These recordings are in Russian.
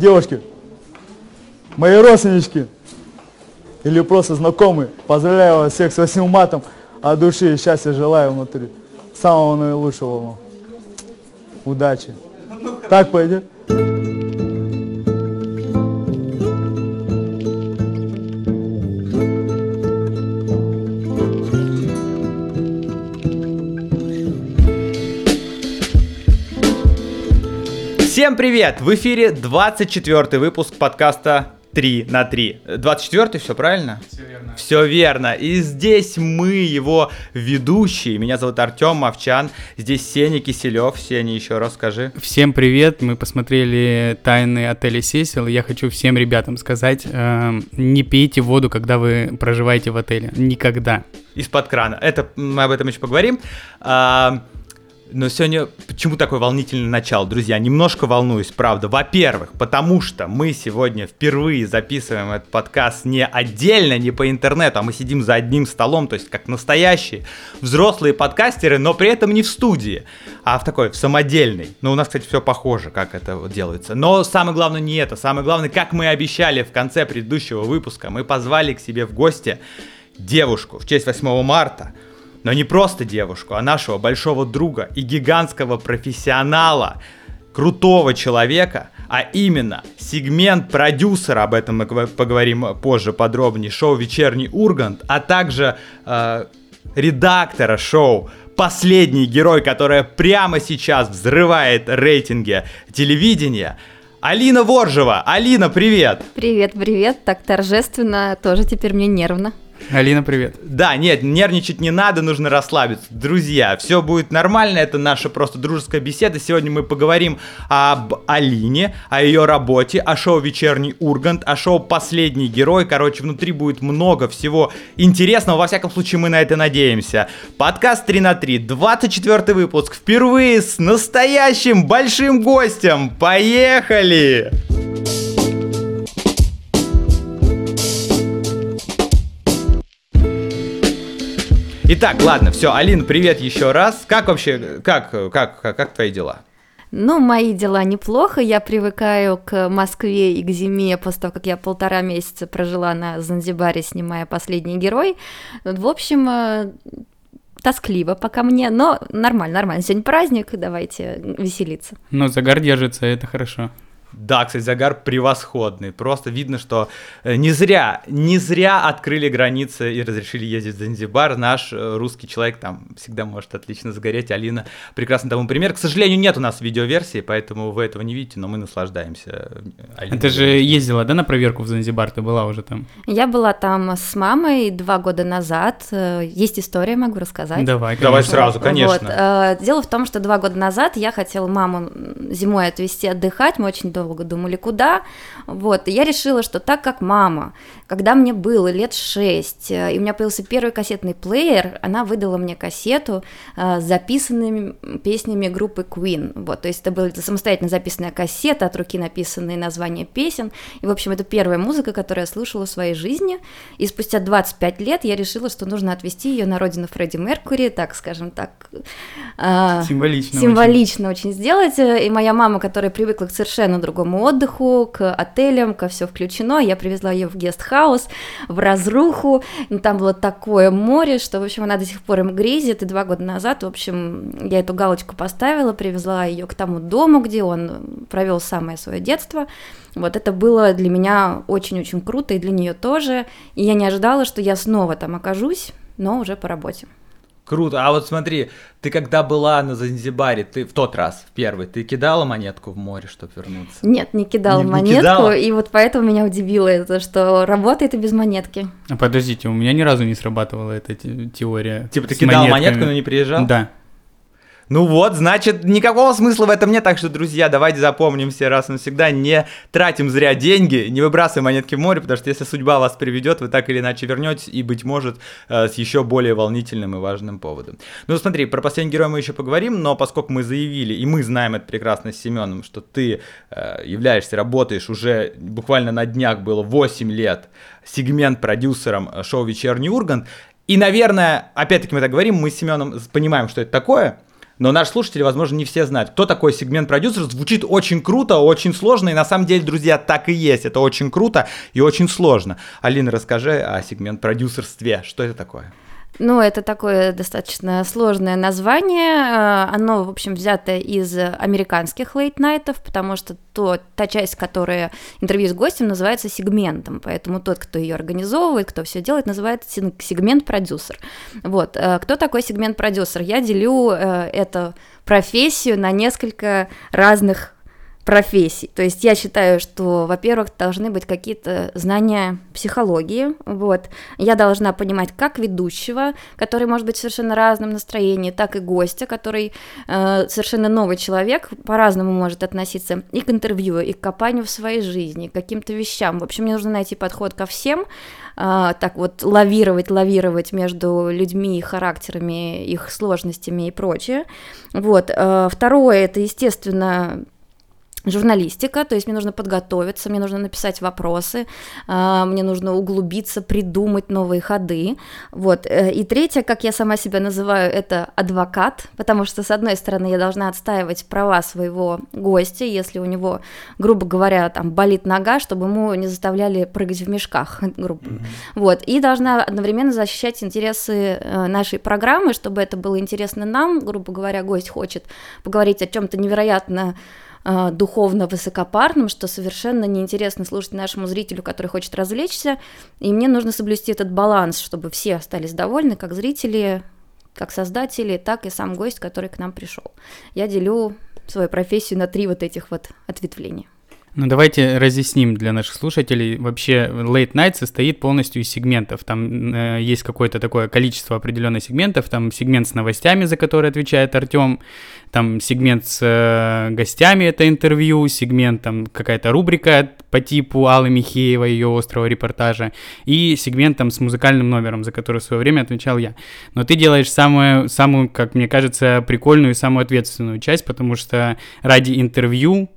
Девушки, мои родственнички или просто знакомые, поздравляю вас всех с 8 матом, от души и счастья желаю внутри. Самого наилучшего вам. Удачи. Так пойдет? Всем привет! В эфире 24 выпуск подкаста 3 на 3. 24 все правильно? Все верно. Все верно. И здесь мы, его ведущие. Меня зовут Артем Мовчан. Здесь Сеня Киселев. Сеня, еще раз скажи. Всем привет! Мы посмотрели «Тайны отеля Сесил». Я хочу всем ребятам сказать, эм, не пейте воду, когда вы проживаете в отеле. Никогда. Из-под крана. Это мы об этом еще поговорим. А, но сегодня почему такое волнительное начало, друзья? Немножко волнуюсь, правда. Во-первых, потому что мы сегодня впервые записываем этот подкаст не отдельно, не по интернету, а мы сидим за одним столом, то есть как настоящие взрослые подкастеры, но при этом не в студии, а в такой, в самодельной. Но у нас, кстати, все похоже, как это делается. Но самое главное не это. Самое главное, как мы обещали в конце предыдущего выпуска, мы позвали к себе в гости девушку в честь 8 марта. Но не просто девушку, а нашего большого друга и гигантского профессионала, крутого человека, а именно сегмент продюсера, об этом мы поговорим позже подробнее, шоу «Вечерний Ургант», а также э, редактора шоу «Последний герой», которая прямо сейчас взрывает рейтинги телевидения, Алина Воржева. Алина, привет! Привет, привет, так торжественно, тоже теперь мне нервно. Алина, привет. Да, нет, нервничать не надо, нужно расслабиться. Друзья, все будет нормально, это наша просто дружеская беседа. Сегодня мы поговорим об Алине, о ее работе, о шоу «Вечерний Ургант», о шоу «Последний герой». Короче, внутри будет много всего интересного, во всяком случае мы на это надеемся. Подкаст 3 на 3, 24 выпуск, впервые с настоящим большим гостем. Поехали! Итак, ладно, все, Алина, привет еще раз. Как вообще, как, как, как, как твои дела? Ну, мои дела неплохо, я привыкаю к Москве и к зиме после того, как я полтора месяца прожила на Занзибаре, снимая «Последний герой». В общем, э, тоскливо пока мне, но нормально, нормально. Сегодня праздник, давайте веселиться. Но загар держится, это хорошо. Да, кстати, загар превосходный. Просто видно, что э, не зря, не зря открыли границы и разрешили ездить в Занзибар. Наш э, русский человек там всегда может отлично загореть. Алина прекрасный тому пример. К сожалению, нет у нас видеоверсии, поэтому вы этого не видите, но мы наслаждаемся. Алиной. Ты же ездила, да, на проверку в Занзибар? Ты была уже там? Я была там с мамой два года назад. Э, Есть история, могу рассказать. Давай, Давай конечно. сразу, конечно. Вот, э, дело в том, что два года назад я хотела маму зимой отвезти отдыхать, мы очень долго думали, куда. Вот, и я решила, что так как мама, когда мне было лет шесть, э, и у меня появился первый кассетный плеер, она выдала мне кассету э, с записанными песнями группы Queen. Вот, то есть это была самостоятельно записанная кассета, от руки написанные названия песен. И, в общем, это первая музыка, которую я слушала в своей жизни. И спустя 25 лет я решила, что нужно отвезти ее на родину Фредди Меркури, так скажем так. э, Символично. символично очень сделать. И моя мама, которая привыкла к совершенно другому отдыху, к отелям, ко все включено, я привезла ее в гестхаус, в разруху. И Там было такое море, что, в общем, она до сих пор им грезит. И два года назад, в общем, я эту галочку поставила, привезла ее к тому дому, где он провел самое свое детство. Вот это было для меня очень-очень круто, и для нее тоже. И я не ожидала, что я снова там окажусь, но уже по работе. Круто. А вот смотри, ты когда была на Занзибаре, ты в тот раз, в первый, ты кидала монетку в море, чтобы вернуться? Нет, не кидала Не- не монетку, кидала? и вот поэтому меня удивило это, что работает и без монетки. А подождите, у меня ни разу не срабатывала эта те- теория. Типа ты кидал монетками. монетку, но не приезжал? Да. Ну вот, значит, никакого смысла в этом нет, так что, друзья, давайте запомним все раз и навсегда, не тратим зря деньги, не выбрасываем монетки в море, потому что если судьба вас приведет, вы так или иначе вернетесь, и, быть может, э, с еще более волнительным и важным поводом. Ну смотри, про последний герой мы еще поговорим, но поскольку мы заявили, и мы знаем это прекрасно с Семеном, что ты э, являешься, работаешь уже буквально на днях было 8 лет сегмент-продюсером э, шоу «Вечерний Ургант», и, наверное, опять-таки мы так говорим, мы с Семеном понимаем, что это такое, но наши слушатели, возможно, не все знают. Кто такой сегмент-продюсер? Звучит очень круто, очень сложно, и на самом деле, друзья, так и есть. Это очень круто и очень сложно. Алина, расскажи о сегмент-продюсерстве. Что это такое? Ну, это такое достаточно сложное название. Э, оно, в общем, взято из американских лейт-найтов, потому что то, та часть, которая интервью с гостем, называется сегментом. Поэтому тот, кто ее организовывает, кто все делает, называется сегмент-продюсер. Вот. Э, кто такой сегмент-продюсер? Я делю э, эту профессию на несколько разных профессий. То есть я считаю, что, во-первых, должны быть какие-то знания психологии, вот. Я должна понимать как ведущего, который может быть в совершенно разном настроении, так и гостя, который э, совершенно новый человек, по-разному может относиться и к интервью, и к копанию в своей жизни, к каким-то вещам. В общем, мне нужно найти подход ко всем, э, так вот лавировать, лавировать между людьми, характерами, их сложностями и прочее. Вот. Э, второе, это, естественно, журналистика, то есть мне нужно подготовиться, мне нужно написать вопросы, а, мне нужно углубиться, придумать новые ходы, вот. Э, и третье, как я сама себя называю, это адвокат, потому что, с одной стороны, я должна отстаивать права своего гостя, если у него, грубо говоря, там болит нога, чтобы ему не заставляли прыгать в мешках, грубо. Mm-hmm. Вот. И должна одновременно защищать интересы э, нашей программы, чтобы это было интересно нам, грубо говоря, гость хочет поговорить о чем-то невероятно э, духовно высокопарным, что совершенно неинтересно слушать нашему зрителю, который хочет развлечься. И мне нужно соблюсти этот баланс, чтобы все остались довольны, как зрители, как создатели, так и сам гость, который к нам пришел. Я делю свою профессию на три вот этих вот ответвления. Ну, давайте разъясним для наших слушателей. Вообще, Late Night состоит полностью из сегментов. Там э, есть какое-то такое количество определенных сегментов. Там сегмент с новостями, за который отвечает Артем. Там сегмент с э, гостями, это интервью. Сегмент, там какая-то рубрика по типу Аллы Михеева, ее острого репортажа. И сегмент там с музыкальным номером, за который в свое время отвечал я. Но ты делаешь самую, самую, как мне кажется, прикольную и самую ответственную часть, потому что ради интервью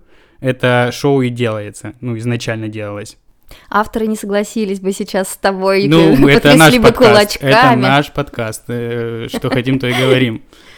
это шоу и делается, ну, изначально делалось. Авторы не согласились бы сейчас с тобой, ну, это наш бы подкаст, кулачками. Это наш подкаст, э, что хотим, то и говорим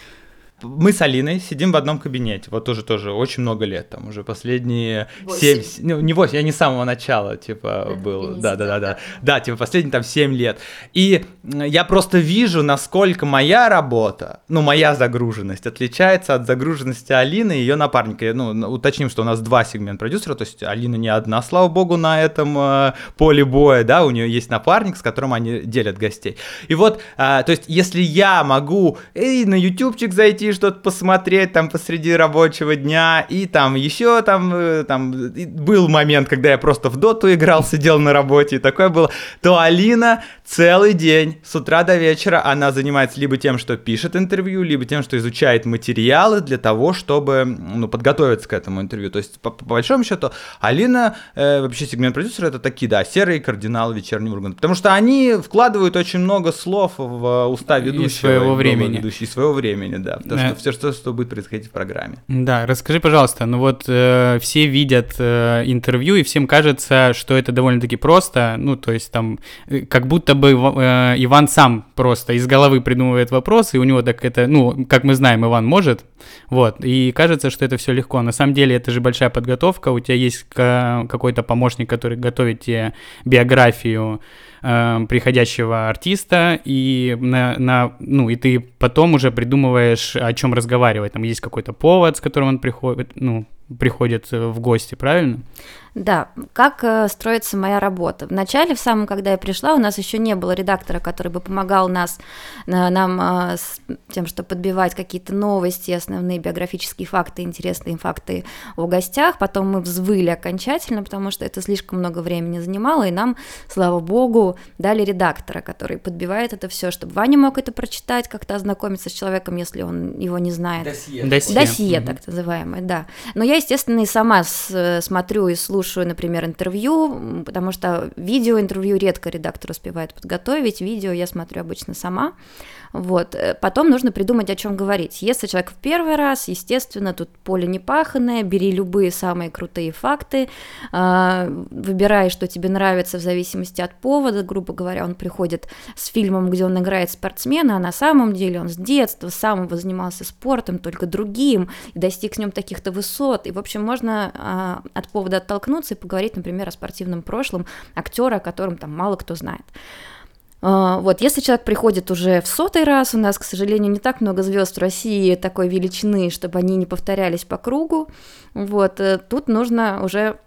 мы с Алиной сидим в одном кабинете, вот тоже тоже очень много лет, там уже последние семь, ну не восемь, я не с самого начала, типа, был, да-да-да-да, да, типа последние там семь лет, и я просто вижу, насколько моя работа, ну моя загруженность отличается от загруженности Алины и ее напарника, ну уточним, что у нас два сегмента продюсера, то есть Алина не одна, слава богу, на этом э, поле боя, да, у нее есть напарник, с которым они делят гостей, и вот, э, то есть если я могу и на ютубчик зайти, что-то посмотреть там посреди рабочего дня, и там еще там, э, там был момент, когда я просто в доту играл, сидел на работе, и такое было, то Алина целый день, с утра до вечера, она занимается либо тем, что пишет интервью, либо тем, что изучает материалы для того, чтобы ну, подготовиться к этому интервью. То есть, по, по большому счету, Алина, э, вообще сегмент продюсера, это такие, да, серые кардиналы вечернего Урганта. Потому что они вкладывают очень много слов в уста ведущего. И своего времени. Ведущий, своего времени, да. Потому что все, что, что будет происходить в программе. Да, расскажи, пожалуйста, ну вот э, все видят э, интервью, и всем кажется, что это довольно-таки просто, ну, то есть там, э, как будто бы э, Иван сам просто из головы придумывает вопрос, и у него так это, ну, как мы знаем, Иван может, вот, и кажется, что это все легко. На самом деле это же большая подготовка, у тебя есть какой-то помощник, который готовит тебе биографию, э, приходящего артиста, и, на, на, ну, и ты потом уже придумываешь, о чем разговаривать. Там есть какой-то повод, с которым он приходит, ну, приходит в гости, правильно? Да, как э, строится моя работа? Вначале, в самом, когда я пришла, у нас еще не было редактора, который бы помогал нас, э, нам э, с тем, чтобы подбивать какие-то новости, основные биографические факты, интересные факты о гостях. Потом мы взвыли окончательно, потому что это слишком много времени занимало, и нам, слава богу, дали редактора, который подбивает это все, чтобы Ваня мог это прочитать, как-то ознакомиться с человеком, если он его не знает. Досье. Досье, Досье mm-hmm. так называемое, да. Но я, естественно, и сама с, смотрю и слушаю слушаю, например, интервью, потому что видеоинтервью редко редактор успевает подготовить, видео я смотрю обычно сама. Вот. Э, потом нужно придумать, о чем говорить. Если человек в первый раз, естественно, тут поле не паханное, бери любые самые крутые факты, а, выбирай, что тебе нравится в зависимости от повода. Грубо говоря, он приходит с фильмом, где он играет спортсмена, а на самом деле он с детства самого занимался спортом, только другим, и достиг с ним таких-то высот. И, в общем, можно а, от повода оттолкнуться и поговорить, например, о спортивном прошлом актера, о котором там мало кто знает. А, вот, если человек приходит уже в сотый раз, у нас, к сожалению, не так много звезд в России такой величины, чтобы они не повторялись по кругу, вот, э, тут нужно уже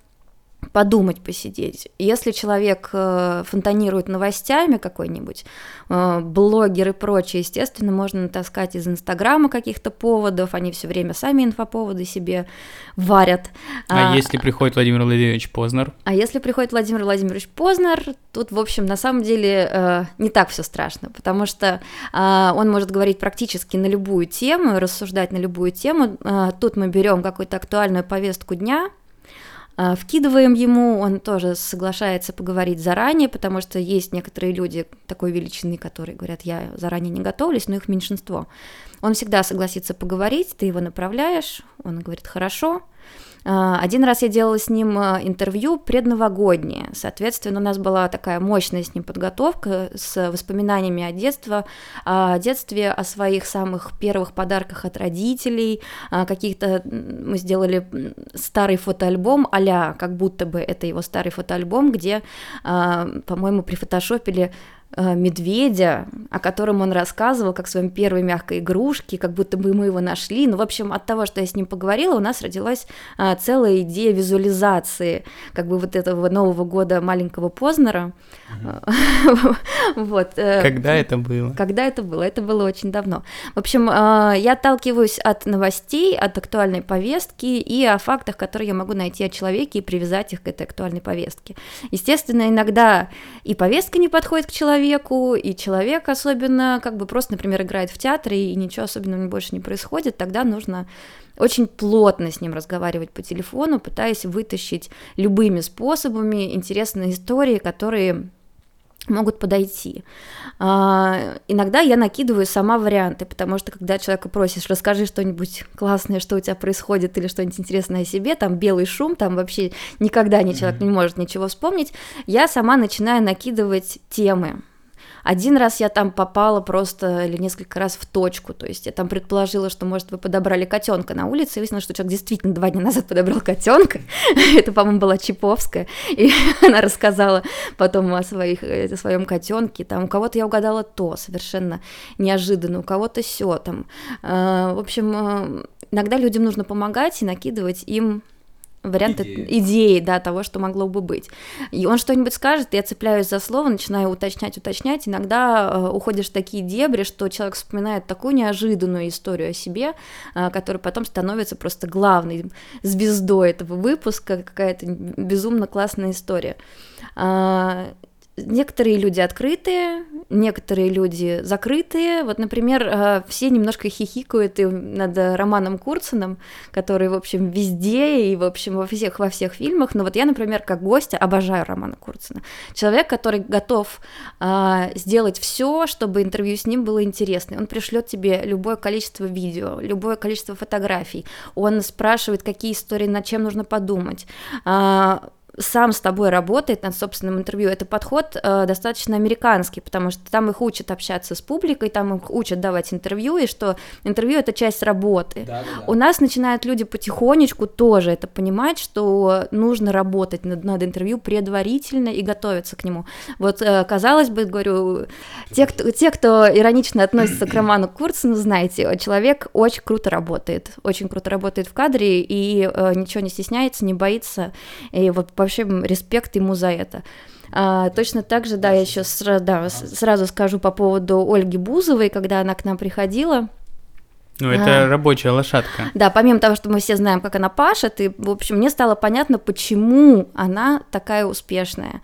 подумать, посидеть. Если человек э, фонтанирует новостями какой-нибудь, э, блогер и прочее, естественно, можно натаскать из Инстаграма каких-то поводов, они все время сами инфоповоды себе варят. А, а если приходит Владимир Владимирович Познер? А если приходит Владимир Владимирович Познер, тут, в общем, на самом деле э, не так все страшно, потому что он может говорить практически на любую тему, рассуждать на любую тему. Тут мы берем какую-то актуальную повестку дня, вкидываем ему, он тоже соглашается поговорить заранее, потому что есть некоторые люди такой величины, которые говорят, я заранее не готовлюсь, но их меньшинство. Он всегда согласится поговорить, ты его направляешь, он говорит, хорошо, а, один раз я делала с ним а, интервью предновогоднее. Соответственно, у нас была такая мощная с ним подготовка с воспоминаниями о детстве, о детстве, о своих самых первых подарках от родителей, каких-то мы сделали старый фотоальбом а как будто бы это его старый фотоальбом, где, а, по-моему, прифотошопили Э, медведя, о котором он рассказывал, как своем первой мягкой игрушке, как будто бы мы его нашли. Ну, в общем, от того, что я с ним поговорила, у нас родилась а, целая идея визуализации как бы вот этого Нового года маленького Познера. Вот. Э, когда это было? Когда это было? Это было очень давно. В общем, я отталкиваюсь от новостей, от актуальной повестки и о фактах, которые я могу найти о человеке и привязать их к этой актуальной повестке. Естественно, иногда и повестка не подходит к человеку, человеку, и человек особенно, как бы просто, например, играет в театре, и ничего особенного больше не происходит, тогда нужно очень плотно с ним разговаривать по телефону, пытаясь вытащить любыми способами интересные истории, которые могут подойти. А, иногда я накидываю сама варианты, потому что когда человека просишь, расскажи что-нибудь классное, что у тебя происходит, или что-нибудь интересное о себе, там белый шум, там вообще никогда ни человек не может ничего вспомнить, я сама начинаю накидывать темы. Один раз я там попала просто или несколько раз в точку, то есть я там предположила, что, может, вы подобрали котенка на улице, и выяснилось, что человек действительно два дня назад подобрал котенка, это, по-моему, была Чиповская, и она рассказала потом о, своих, о своем котенке, там у кого-то я угадала то, совершенно неожиданно, у кого-то все там, а, в общем, э, иногда людям нужно помогать и накидывать им варианты идеи. идеи, да, того, что могло бы быть. И он что-нибудь скажет, я цепляюсь за слово, начинаю уточнять, уточнять, иногда э, уходишь в такие дебри, что человек вспоминает такую неожиданную историю о себе, э, которая потом становится просто главной звездой этого выпуска, какая-то безумно классная история. А, Некоторые люди открытые, некоторые люди закрытые. Вот, например, э, все немножко хихикают и над Романом Курциным, который, в общем, везде и, в общем, во всех, во всех фильмах. Но вот я, например, как гостя обожаю Романа Курцина. Человек, который готов а, сделать все, чтобы интервью с ним было интересно. Он пришлет тебе любое количество видео, любое количество фотографий. Он спрашивает, какие истории, над чем нужно подумать. А, сам с тобой работает над собственным интервью. Это подход э, достаточно американский, потому что там их учат общаться с публикой, там их учат давать интервью, и что интервью это часть работы. Да, да. У нас начинают люди потихонечку тоже это понимать, что нужно работать над, над интервью предварительно и готовиться к нему. Вот, э, казалось бы, говорю, те кто, те, кто иронично относится к Роману Курцину, знаете, человек очень круто работает, очень круто работает в кадре и э, ничего не стесняется, не боится, и вот вообще респект ему за это. А, точно так же, да, я еще сра- да, сразу скажу по поводу Ольги Бузовой, когда она к нам приходила, Ну, это А. рабочая лошадка. Да, помимо того, что мы все знаем, как она пашет, и, в общем, мне стало понятно, почему она такая успешная.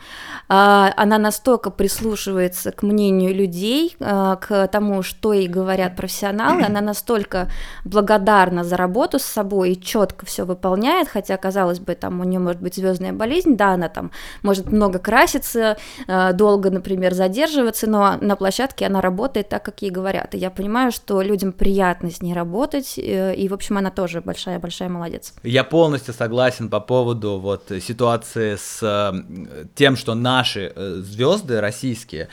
А, Она настолько прислушивается к мнению людей, а, к тому, что ей говорят профессионалы, она настолько благодарна за работу с собой и четко все выполняет, хотя, казалось бы, там у нее может быть звездная болезнь, да, она там может много краситься, а, долго, например, задерживаться, но на площадке она работает так, как ей говорят. И я понимаю, что людям приятно с ней работать, э, и, в общем, она тоже большая-большая молодец. Я полностью согласен по поводу вот ситуации с э, тем, что наши звезды российские э,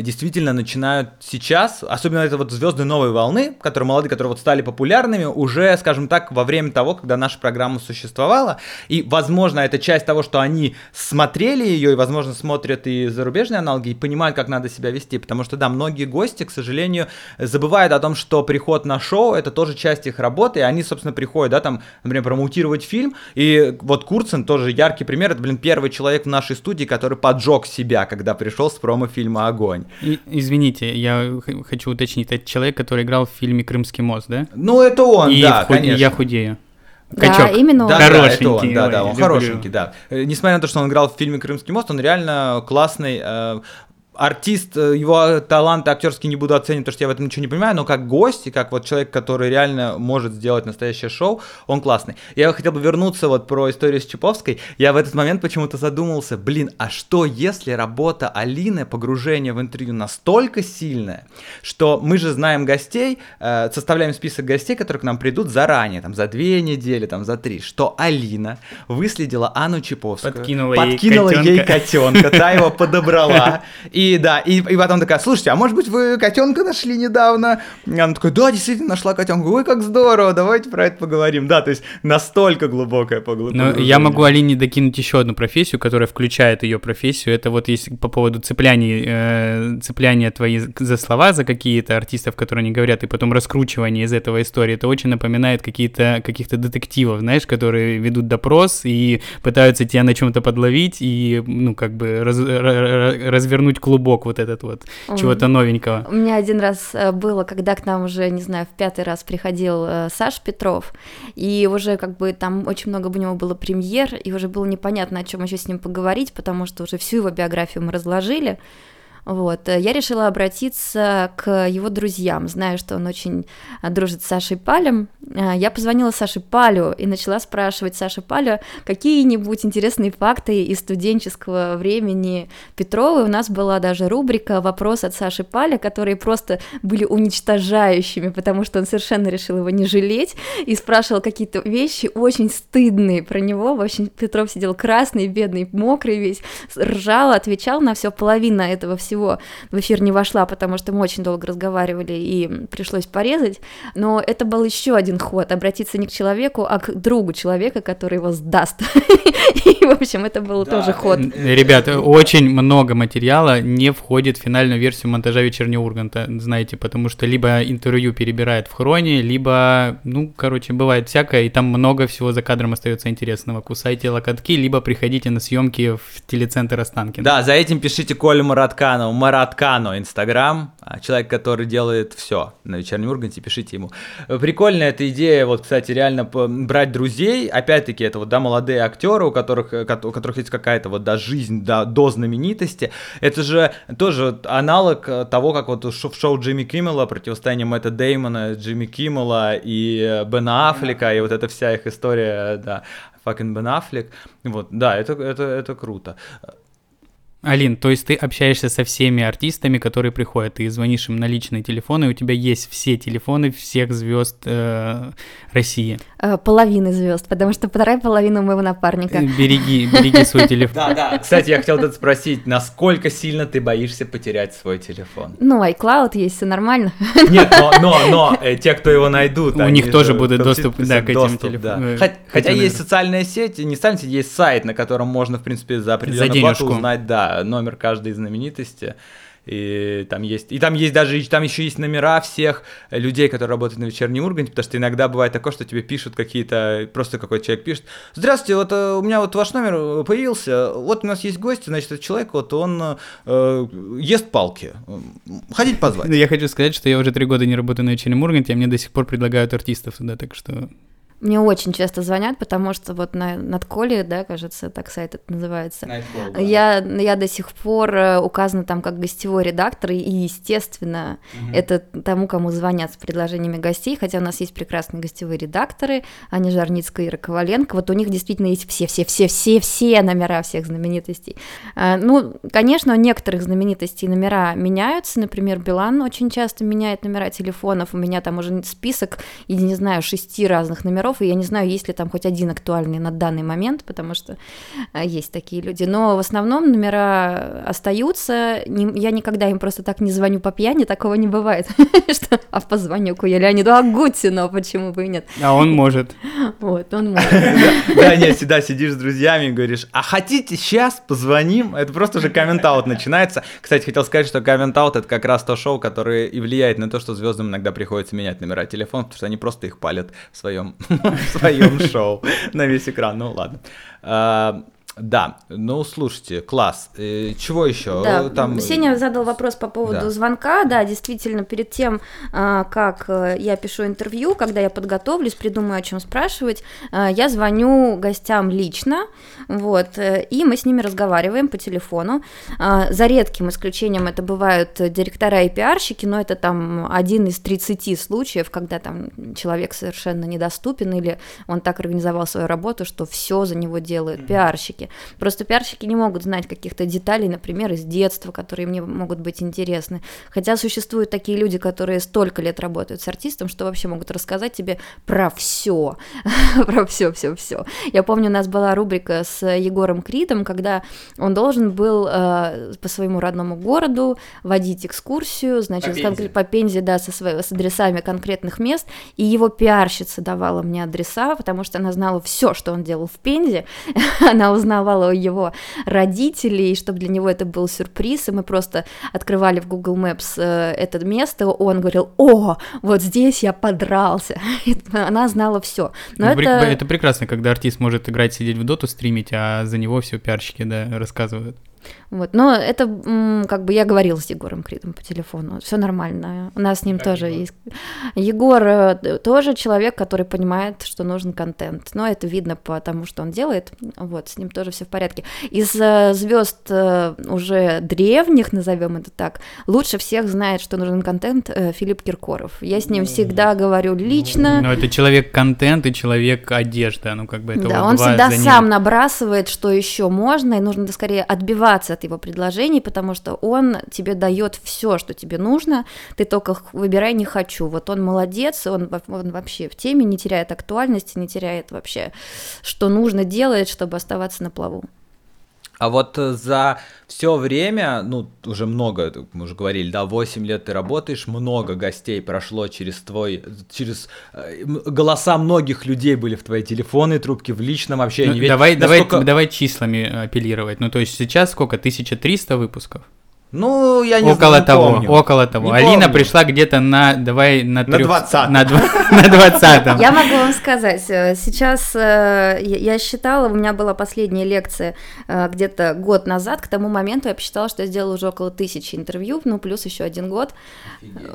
действительно начинают сейчас, особенно это вот звезды новой волны, которые молодые, которые вот стали популярными уже, скажем так, во время того, когда наша программа существовала, и, возможно, это часть того, что они смотрели ее, и, возможно, смотрят и зарубежные аналоги, и понимают, как надо себя вести, потому что, да, многие гости, к сожалению, забывают о том, что приход на шоу — это тоже часть их работы, и они, собственно, приходят, да, там, например, промоутировать фильм, и вот Курцин тоже яркий пример, это, блин, первый человек в нашей студии, который поджег себя, когда пришел с промо-фильма «Огонь». И- извините, я х- хочу уточнить, это человек, который играл в фильме «Крымский мост», да? Ну, это он, и да, в худ- конечно. я худею. Да, Качок. именно он. Да, да, это Хорошенький, он, да, да, он люблю. хорошенький, да. Э, Несмотря на то, что он играл в фильме «Крымский мост», он реально классный э, артист, э, его таланты актерские не буду оценивать, потому что я в этом ничего не понимаю, но как гость и как вот человек, который реально может сделать настоящее шоу, он классный. Я хотел бы вернуться вот про историю с Чаповской. Я в этот момент почему-то задумался, блин, а что если работа Алины, погружение в интервью настолько сильное, что мы же знаем гостей, э, составляем список гостей, которые к нам придут заранее, там за две недели, там за три, что Алина выследила Анну Чаповскую, Подкинула ей подкинула ей котенка. котенка, та его подобрала. И да, и, и потом такая, слушайте, а может быть вы котенка нашли недавно? И она такая, да, действительно нашла котенка. Ой, как здорово, давайте про это поговорим. Да, то есть настолько глубокое поглубление. Но я могу Алине докинуть еще одну профессию, которая включает ее профессию. Это вот если по поводу цепляния, э, цепляния твои за слова, за какие-то артистов, которые они говорят, и потом раскручивание из этого истории. Это очень напоминает какие-то каких-то детективов, знаешь, которые ведут допрос и пытаются тебя на чем-то подловить и, ну, как бы раз- ра- ра- развернуть клубок вот этот вот М. чего-то новенького. У меня один раз э, было, когда к нам уже, не знаю, в пятый раз приходил э, Саш Петров, и уже как бы там очень много у него было премьер, и уже было непонятно, о чем еще с ним поговорить, потому что уже всю его биографию мы разложили. Вот, э, я решила обратиться к его друзьям, знаю, что он очень э, дружит с Сашей Палем. Э, Я позвонила Саше Палю и начала спрашивать Саши Паля какие-нибудь интересные факты из студенческого времени Петровой. У нас была даже рубрика «Вопрос от Саши Паля», которые просто были уничтожающими, потому что он совершенно решил его не жалеть и спрашивал какие-то вещи очень стыдные про него. В общем, Петров сидел красный, бедный, мокрый весь, ржал, отвечал на все. Половина этого всего в эфир не вошла, потому что мы очень долго разговаривали и пришлось порезать. Но это был еще один ход, обратиться не к человеку, а к другу человека, который его сдаст. И, в общем, это был тоже ход. Ребята, очень много материала не входит в финальную версию монтажа «Вечернего Урганта», знаете, потому что либо интервью перебирает в хроне, либо, ну, короче, бывает всякое, и там много всего за кадром остается интересного. Кусайте локотки, либо приходите на съемки в телецентр Останкино. Да, за этим пишите Колю Маратканову, Мараткано, Инстаграм, а, человек, который делает все на вечернем Урганте, пишите ему. Прикольная эта идея, вот, кстати, реально брать друзей, опять-таки, это вот, да, молодые актеры, у которых, э, у которых есть какая-то вот, да, жизнь, да, до знаменитости, это же тоже аналог э, того, как вот в шоу Джимми Киммела противостояние Мэтта Деймона, Джимми Киммела и э, Бена Аффлека, и вот эта вся их история, да, fucking Бен Аффлек, вот, да, это, это, это круто. Алин, то есть ты общаешься со всеми артистами, которые приходят, ты звонишь им на личные телефоны, и у тебя есть все телефоны всех звезд э, России. Э, Половины звезд, потому что вторая половина у моего напарника. Береги, береги свой телефон. Да, да. Кстати, я хотел тут спросить, насколько сильно ты боишься потерять свой телефон? Ну, iCloud есть, все нормально. Нет, но, но, но э, те, кто его найдут, У них тоже же будет доступ, к этим доступ, телеф- да. э, Хотя есть социальная сеть, не социальная сеть, есть сайт, на котором можно, в принципе, за определенную плату узнать, да, номер каждой знаменитости и там есть, и там есть даже, там еще есть номера всех людей, которые работают на вечернем Урганте, потому что иногда бывает такое, что тебе пишут какие-то, просто какой-то человек пишет, здравствуйте, вот э, у меня вот ваш номер появился, вот у нас есть гости, значит, этот человек, вот он э, ест палки, ходить позвать. Я хочу сказать, что я уже три года не работаю на вечернем Урганте, а мне до сих пор предлагают артистов туда, так что мне очень часто звонят, потому что вот на Надколе, да, кажется, так сайт это называется. Nightcall, да. Я, я до сих пор э, указана там как гостевой редактор, и, естественно, Мгм. это тому, кому звонят с предложениями гостей, хотя у нас есть прекрасные гостевые редакторы, Аня Жарницкая, Ира Коваленко, вот у них действительно есть все-все-все-все-все номера всех знаменитостей. А, Ну, конечно, у некоторых знаменитостей номера меняются, например, Билан очень часто меняет номера телефонов, у меня там уже список, я не знаю, шести разных номеров, и я не знаю, есть ли там хоть один актуальный на данный момент, потому что а, есть такие люди. Но в основном номера остаются. Не- я никогда им просто так не звоню по пьяни, такого не бывает. Что, а позвоню-ка я Леониду Агутину, почему бы и нет? А он может. Вот, он может. Да, нет, всегда сидишь с друзьями и говоришь, а хотите сейчас позвоним? Это просто уже коммент-аут начинается. Кстати, хотел сказать, что коммент-аут это как раз то шоу, которое и влияет на то, что звездам иногда приходится менять номера телефона, потому что они просто их палят в своем, в своем шоу на весь экран. Ну ладно. Да, ну слушайте, класс. Э, Чего еще? Да, Там... Сеня задал вопрос по поводу Да. звонка. Да, действительно, перед тем, а, как э, я пишу интервью, когда я подготовлюсь, придумаю, о чем спрашивать, я звоню гостям лично, вот, э, и мы с ними разговариваем по телефону. А, За редким исключением это бывают э, директора и пиарщики, но это там один из 30 случаев, когда там человек совершенно недоступен или он так организовал свою работу, что все за него делают пиарщики. Просто пиарщики не могут знать каких-то деталей, например, из детства, которые мне могут быть интересны. Хотя существуют такие люди, которые столько лет работают с артистом, что вообще могут рассказать тебе про все, про все, все, все. Я помню, у нас была рубрика с Егором Кридом, когда он должен был э, по своему родному городу водить экскурсию, значит, По Пензе. по Пензе, да, со свои- с адресами конкретных мест, и его пиарщица давала мне адреса, потому что она знала все, что он делал в Пензе, она узнавала у его родителей, чтобы для него это был сюрприз, и мы просто открывали в Google Maps э, это место, он говорил, о, вот здесь я подрался, она знала все. Но Ну, это... это прекрасно, когда артист может играть, сидеть в доту, стримить, а за него все пиарщики, да, рассказывают. Вот, но это как бы я говорила с Егором Кридом по телефону, все нормально, у нас с ним Как тоже Егор? есть. Егор э, тоже человек, который понимает, что нужен контент, но это видно по тому, что он делает, вот, с ним тоже все в порядке. Из звезд уже древних, назовем это так, лучше всех знает, что нужен контент э, Филипп Киркоров. Я с ним всегда говорю лично. Но это человек-контент и человек-одежда, ну как бы это Да, вот он всегда за ним. сам набрасывает, что еще можно, и нужно скорее отбиваться от его предложений, потому что он тебе дает все, что тебе нужно, ты только выбирай не хочу. Вот он молодец, он, он вообще в теме не теряет актуальности, не теряет вообще, что нужно делать, чтобы оставаться на плаву. А вот э, за все время, ну, уже много, мы уже говорили, да, 8 лет ты работаешь, много гостей прошло через твой, через э, голоса многих людей были в твоей телефонной трубке, в личном общении. Ну, Ведь давай, насколько- давай, давай числами апеллировать. Ну, то есть сейчас сколько? 1300 выпусков? Ну, я не около знаю, того, помню. около того. Не Алина помню. пришла где-то на, давай, на, На 20-м. На, дв- на 20 Я могу вам сказать, э, сейчас э, я считала, у меня была последняя лекция э, где-то год назад, к тому моменту я посчитала, что я сделала уже около тысячи интервью, ну плюс еще один год.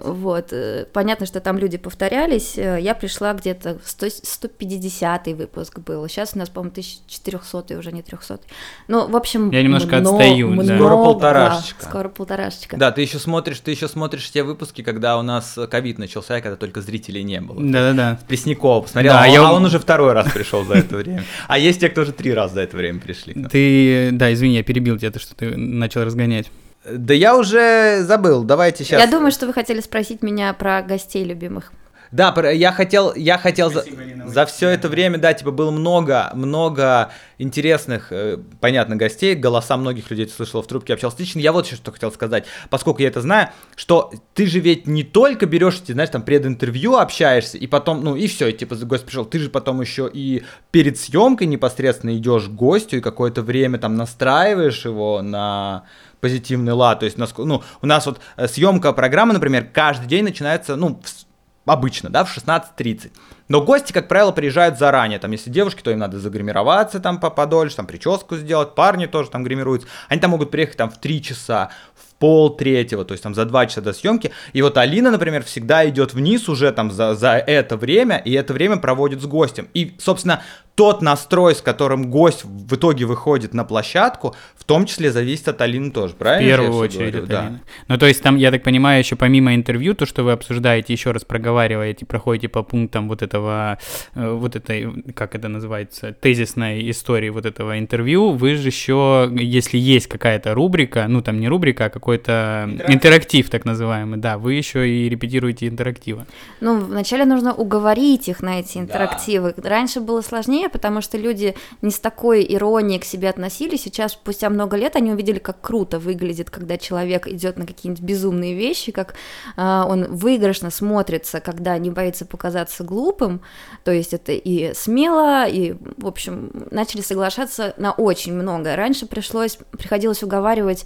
Вот, понятно, что там люди повторялись, я пришла где-то в 100 150 выпуск был, сейчас у нас, по-моему, 1400 уже не 300. Ну, в общем, Я немножко мно- отстаю, да. Скоро много, полторашечка. Скоро полторашечка. Да, ты еще смотришь, ты еще смотришь те выпуски, когда у нас ковид начался, и когда только зрителей не было. Да-да-да. Преснякова посмотрел, Да, а, я- а он уже второй раз пришел за это время. А есть те, кто уже три раза за это время пришли. Ты, да, извини, я перебил тебя, то, что ты начал разгонять. Да я уже забыл, давайте сейчас. Я думаю, что вы хотели спросить меня про гостей любимых. Да, я хотел, я хотел за, за все это время, да, типа было много, много интересных, э, понятно, гостей, голоса многих людей ты слышал в трубке, общался лично. Я вот еще что хотел сказать, поскольку я это знаю, что ты же ведь не только берешь, эти, знаешь, там прединтервью общаешься, и потом, ну и все, и, типа гость пришел, ты же потом еще и перед съемкой непосредственно идешь к гостю и какое-то время там настраиваешь его на позитивный лад, то есть, ну, у нас вот э, съемка программы, например, каждый день начинается, ну, в обычно, да, в 16.30. Но гости, как правило, приезжают заранее. Там, если девушки, то им надо загримироваться там по- подольше, там прическу сделать, парни тоже там гримируются. Они там могут приехать там в 3 часа, в пол третьего, то есть там за 2 часа до съемки. И вот Алина, например, всегда идет вниз уже там за, за это время, и это время проводит с гостем. И, собственно, тот настрой, с которым гость в итоге выходит на площадку, в том числе зависит от Алины тоже, В правильно? я первую очередь, говорю? это да. Алина. Ну, то есть там, я так понимаю, еще помимо интервью, то, что вы обсуждаете, еще раз проговариваете, проходите по пунктам вот этого, э, вот этой, как это называется, тезисной истории вот этого интервью, вы же еще, если есть какая-то рубрика, ну, там не рубрика, а какой-то интерактив, так называемый, да, вы еще и репетируете интерактивы. Ну, вначале нужно уговорить их на эти интерактивы. Раньше было сложнее, потому что люди не с такой иронией к себе относились. Сейчас, спустя много лет, они увидели, как круто выглядит, когда человек идет на какие-нибудь безумные вещи, как а, он выигрышно смотрится, когда не боится показаться глупым. То есть это и смело, и, в общем, начали соглашаться на очень многое. Раньше пришлось, приходилось уговаривать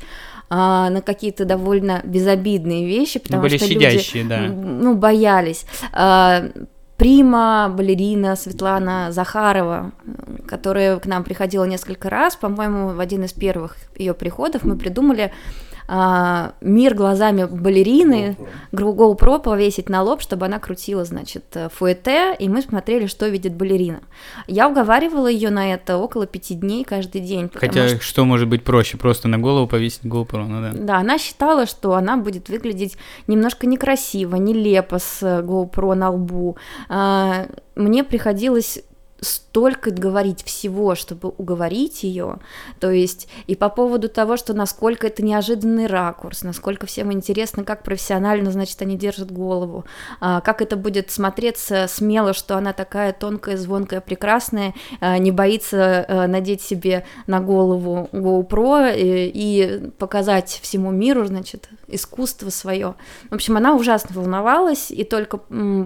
а, на какие-то довольно безобидные вещи, потому были что щадящие, люди, да. ну, боялись. А, Прима, балерина Светлана Захарова, которая к нам приходила несколько раз, по-моему, в один из первых ее приходов мы придумали а, мир глазами балерины, GoPro. GoPro повесить на лоб, чтобы она крутила, значит, э, фуэте, и мы смотрели, что видит балерина. Я уговаривала ее на это около пяти дней каждый день. Хотя, что- что может быть проще, просто на голову повесить GoPro, ну да. да, она считала, что она будет выглядеть немножко некрасиво, нелепо с э, GoPro на лбу. А, Мне приходилось столько говорить всего, чтобы уговорить ее, то есть и по поводу того, что насколько это неожиданный ракурс, насколько всем интересно, как профессионально, значит, они держат голову, а, как это будет смотреться смело, что она такая тонкая, звонкая, прекрасная, а, не боится а, надеть себе на голову GoPro и, и показать всему миру, значит, искусство свое. В общем, она ужасно волновалась, и только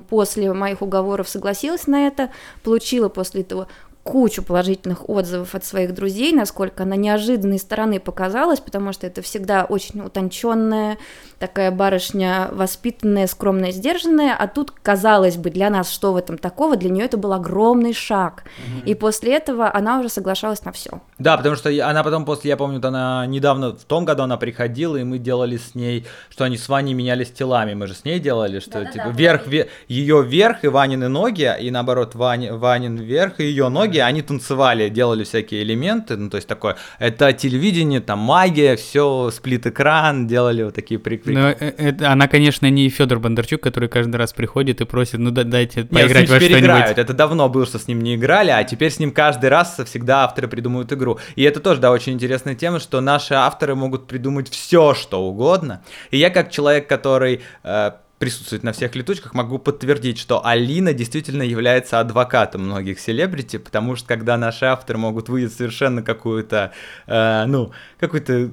после моих уговоров согласилась на это, получила после этого då кучу положительных отзывов от своих друзей, насколько она неожиданной стороны показалась, потому что это всегда очень утонченная, такая барышня воспитанная, скромная, сдержанная, а тут, казалось бы, для нас что в этом такого, для нее это был огромный шаг. И после этого она уже соглашалась на все. Да, потому что она потом после, я помню, она недавно, в том году она приходила, и мы делали с ней, что они с Ваней менялись телами, мы же с ней делали, что Да-да-да, типа вверх, ве- ее вверх и Ванины ноги, и наоборот Вани, Ванин вверх и ее ноги, они танцевали, делали всякие элементы, ну то есть такое, это телевидение, там магия, все, сплит-экран, делали вот такие. Но э, это, она, конечно, не Федор Бондарчук, который каждый раз приходит и просит, ну да, дайте Нет, поиграть во что-нибудь. Это давно было, что с ним не играли, а теперь с ним каждый раз всегда авторы придумывают игру. И это тоже, да, очень интересная тема, что наши авторы могут придумать все, что угодно. И я как человек, который э, присутствует на всех летучках, могу подтвердить, что Алина действительно является адвокатом многих селебрити, потому что когда наши авторы могут выйти совершенно какую-то, э, ну, какую-то,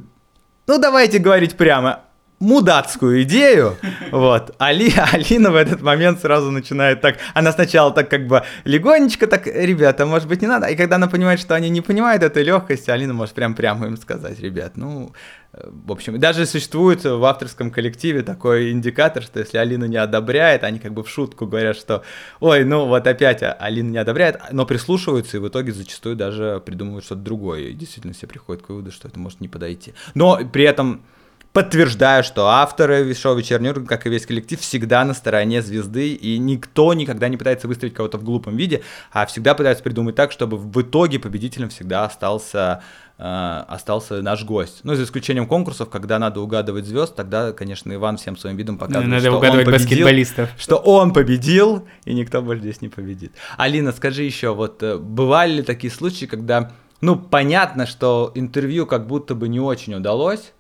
ну, давайте говорить прямо, мудацкую идею, вот, Али, Алина в этот момент сразу начинает так, она сначала так как бы легонечко так, ребята, может быть не надо, и когда она понимает, что они не понимают этой легкости, Алина может прям прямо им сказать, ребят, ну, в общем, даже существует в авторском коллективе такой индикатор, что если Алина не одобряет, они как бы в шутку говорят, что, ой, ну вот опять Алина не одобряет, но прислушиваются и в итоге зачастую даже придумывают что-то другое, и действительно все приходят к выводу, что это может не подойти. Но при этом Подтверждаю, что авторы шоу «Вечерний Ургант», как и весь коллектив, всегда на стороне звезды, и никто никогда не пытается выставить кого-то в глупом виде, а всегда пытается придумать так, чтобы в итоге победителем всегда остался, э, остался наш гость. Ну, за исключением конкурсов, когда надо угадывать звезд, тогда, конечно, Иван всем своим видом показывает, Надо что угадывать он победил, баскетболистов. что он победил, и никто больше здесь не победит. Алина, скажи еще, вот э, бывали ли такие случаи, когда, ну, понятно, что интервью как будто бы не очень удалось,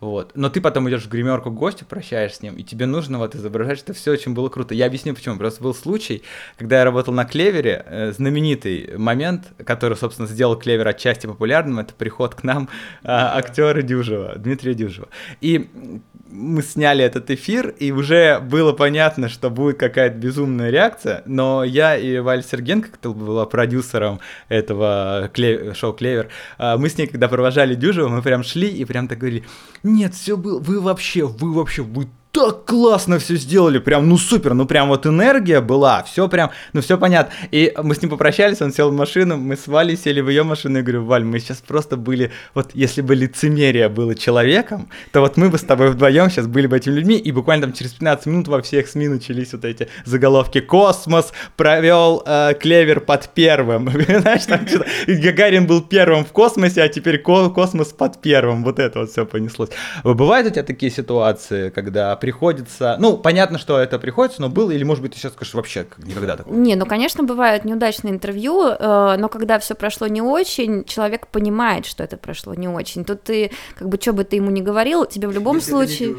Вот. Но ты потом идешь в гримерку к гостю, прощаешься с ним, и тебе нужно вот изображать, что все очень было круто. Я объясню почему. Просто был случай, когда я работал на Клевере, э, знаменитый момент, который, собственно, сделал Клевер отчасти популярным, это приход к нам э, актера Дюжева, Дмитрия Дюжева. И мы сняли этот эфир, и уже было понятно, что будет какая-то безумная реакция, но я и Валь Сергенко, кто была продюсером этого шоу «Клевер», а, мы с ней, когда провожали Дюжева, мы прям шли и прям так говорили, нет, все было, вы вообще, вы вообще, вы так классно все сделали, прям, ну супер, ну прям вот энергия была, все прям, ну все понятно. И мы с ним попрощались, он сел в машину, мы с Валей сели в ее машину, и говорю, Валь, мы сейчас просто были, вот если бы лицемерие было человеком, то вот мы бы с тобой вдвоем сейчас были бы этими людьми, и буквально там через 15 минут во всех СМИ начались вот эти заголовки «Космос провел э, Клевер под первым», знаешь, там Гагарин был первым в космосе, а теперь космос под первым, вот это вот все понеслось. Бывают у тебя такие ситуации, когда приходится... Ну, понятно, что это приходится, но было, или, может быть, ты сейчас скажешь вообще никогда такого? Не, ну, конечно, бывают неудачные интервью, э, но когда все прошло не очень, человек понимает, что это прошло не очень. Тут ты, как бы, что бы ты ему ни говорил, тебе в любом Если случае...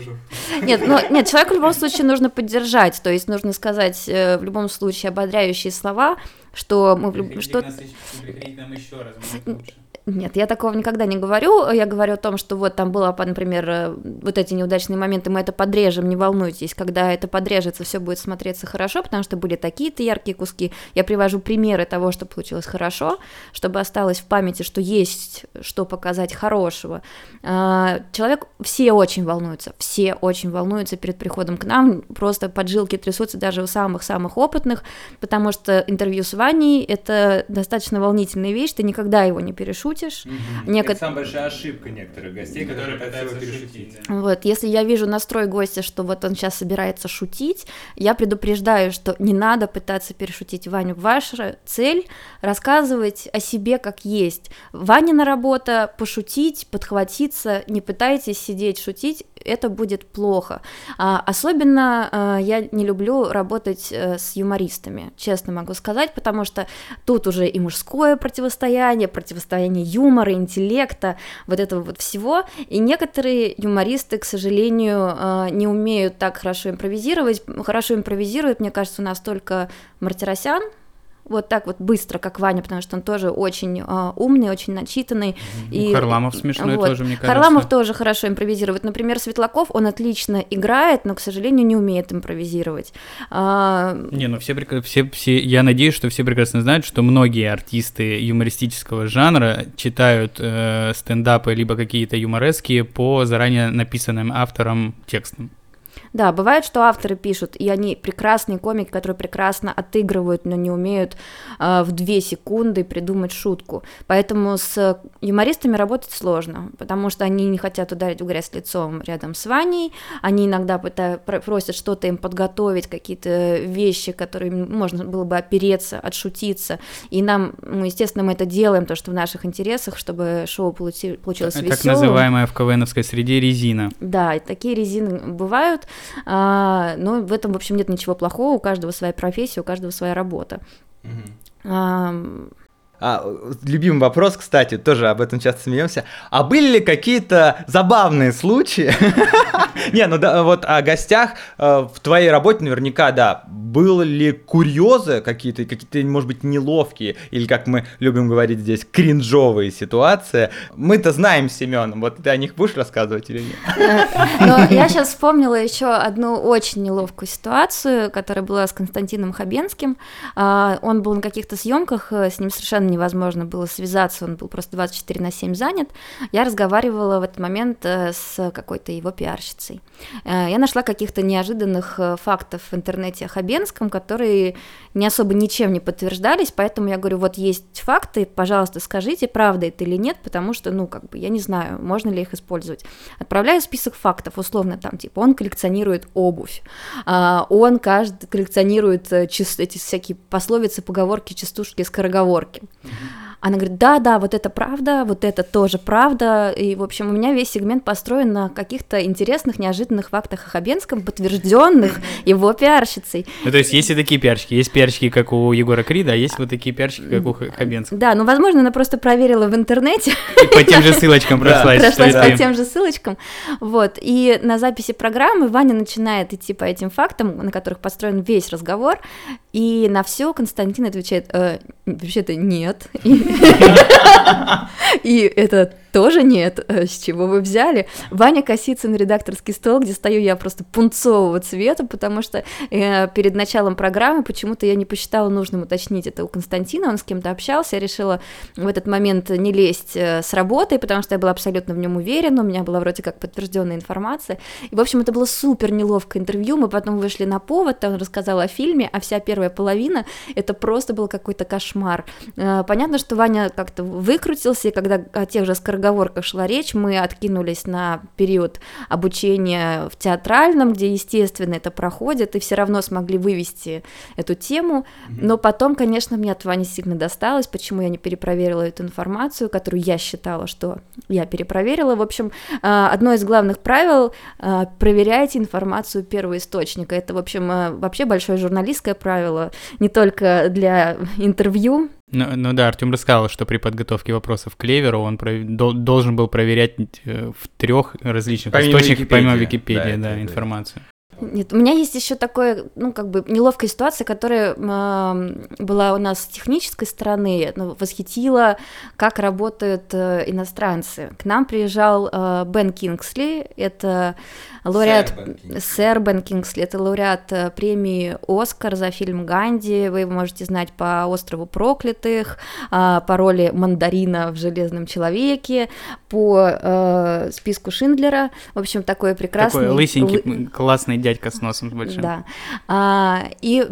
Не нет, ну, нет, человеку в любом случае нужно поддержать, то есть нужно сказать э, в любом случае ободряющие слова, что мы... Приходите что... Нас, нам еще раз, лучше. Нет, я такого никогда не говорю. Я говорю о том, что вот там было, например, э, вот эти неудачные моменты, мы это подрежем, не волнуйтесь. Когда это подрежется, все будет смотреться хорошо, потому что были такие-то яркие куски. Я привожу примеры того, что получилось хорошо, чтобы осталось в памяти, что есть что показать хорошего. А, человек, все очень волнуются, все очень волнуются перед приходом к нам, просто поджилки трясутся даже у самых-самых опытных, потому что интервью с Ваней — это достаточно волнительная вещь, ты никогда его не перешутишь, шутишь. Угу. Некот... Это самая большая ошибка некоторых гостей, которые пытаются перешутить. Вот, если я вижу настрой гостя, что вот он сейчас собирается шутить, я предупреждаю, что не надо пытаться перешутить Ваню. Ваша цель рассказывать о себе как есть. Ванина работа пошутить, подхватиться, не пытайтесь сидеть шутить, это будет плохо. А, особенно а, я не люблю работать а, с юмористами, честно могу сказать, потому что тут уже и мужское противостояние, противостояние юмора, интеллекта, вот этого вот всего. И некоторые юмористы, к сожалению, а, не умеют так хорошо импровизировать. Хорошо импровизирует, мне кажется, у нас только Мартиросян, вот так вот быстро, как Ваня, потому что он тоже очень э, умный, очень начитанный. Ну, и, Харламов смешной вот. тоже, мне кажется. Харламов тоже хорошо импровизирует. Например, Светлаков, он отлично играет, но, к сожалению, не умеет импровизировать. А... Не, ну все, все, все, я надеюсь, что все прекрасно знают, что многие артисты юмористического жанра читают э, стендапы либо какие-то юморески по заранее написанным авторам текстам. Да, бывает, что авторы пишут, и они прекрасные комики, которые прекрасно отыгрывают, но не умеют э, в две секунды придумать шутку. Поэтому с юмористами работать сложно, потому что они не хотят ударить в грязь лицом рядом с Ваней, они иногда пытают, просят что-то им подготовить, какие-то вещи, которые можно было бы опереться, отшутиться, и нам, ну, естественно, мы это делаем, то, что в наших интересах, чтобы шоу получи, получилось так, веселым. Так называемая в КВНовской среде резина. Да, и такие резины бывают, а, но в этом, в общем, нет ничего плохого, у каждого своя профессия, у каждого своя работа. Угу. А, а, любимый вопрос, кстати, тоже об этом часто смеемся. А были ли какие-то забавные случаи? Не, ну да, вот о гостях э, в твоей работе наверняка, да, были ли курьезы какие-то, какие-то, может быть, неловкие, или, как мы любим говорить здесь, кринжовые ситуации? Мы-то знаем Семен, вот ты о них будешь рассказывать или нет? Но я сейчас вспомнила еще одну очень неловкую ситуацию, которая была с Константином Хабенским. А, он был на каких-то съемках, э, с ним совершенно невозможно было связаться, он был просто 24 на 7 занят. Я разговаривала в этот момент э, с какой-то его пиарщицей. Э, я нашла каких-то неожиданных э, фактов в интернете о Хабенском, которые не особо ничем не подтверждались, поэтому я говорю, вот есть факты, пожалуйста, скажите, правда это или нет, потому что, ну, как бы, я не знаю, можно ли их использовать. Отправляю список фактов, условно, там, типа, он коллекционирует обувь, а, он каждый коллекционирует эти всякие пословицы, поговорки, частушки, скороговорки. Она говорит, да, да, вот это правда, вот это тоже правда. И, в общем, у меня весь сегмент построен на каких-то интересных, неожиданных фактах о Хабенском, подтвержденных его пиарщицей. Ну, то есть есть и такие пиарщики. Есть пиарщики, как у Егора Крида, а есть вот такие пиарщики, как у Хабенского. Да, ну, возможно, она просто проверила в интернете, И по тем же ссылочкам прошлась. прошлась по тем же ссылочкам. Вот. И на записи программы Ваня начинает идти по этим фактам, на которых построен весь разговор, и на все Константин отвечает, «Э, вообще-то нет. И- это тоже нет. Э, С чего вы взяли? Ваня косится на редакторский стол, где стою я просто пунцового цвета, потому что э, перед началом программы почему-то я не посчитала нужным уточнить это у Константина, он с кем-то общался, я решила в этот момент не лезть э, с работой, потому что я была абсолютно в нем уверена, у меня была вроде как подтвержденная информация. И, в общем, это было супер неловкое интервью, мы потом вышли на повод, там рассказала о фильме, а вся первая половина, это просто был какой-то кошмар. Э, Понятно, что Ваня как-то выкрутился, и когда о тех же скороговорках шла речь, мы откинулись на период обучения в театральном, где, естественно, это проходит, и все равно смогли вывести эту тему. Но потом, конечно, мне от Вани сильно досталось, почему я не перепроверила эту информацию, которую я считала, что я перепроверила. В общем, э, одно из главных правил э, – проверяйте информацию первоисточника. Это, в общем, вообще большое журналистское правило, не только для интервью, Ну, ну да, Артем рассказал, что при подготовке вопросов к Клеверу он пров- дол- должен был проверять э, в трех различных Помимо источниках, помимо Википедии. Википедии, Да, да, это- информацию. Нет, у меня есть еще такое, ну, как бы неловкая ситуация, которая м, была у нас с технической стороны, ну, восхитила, как работают э, иностранцы. К нам приезжал э, Бен Кингсли, это лауреат... Сэр Бен Кингсли. Это лауреат э, премии «Оскар» за фильм «Ганди», вы его можете знать по «Острову проклятых», а, по роли мандарина в «Железном человеке», по э, списку Шиндлера, в общем, такой прекрасный... Такой лысенький, лы- м, классный дядька с носом большим. да. А, и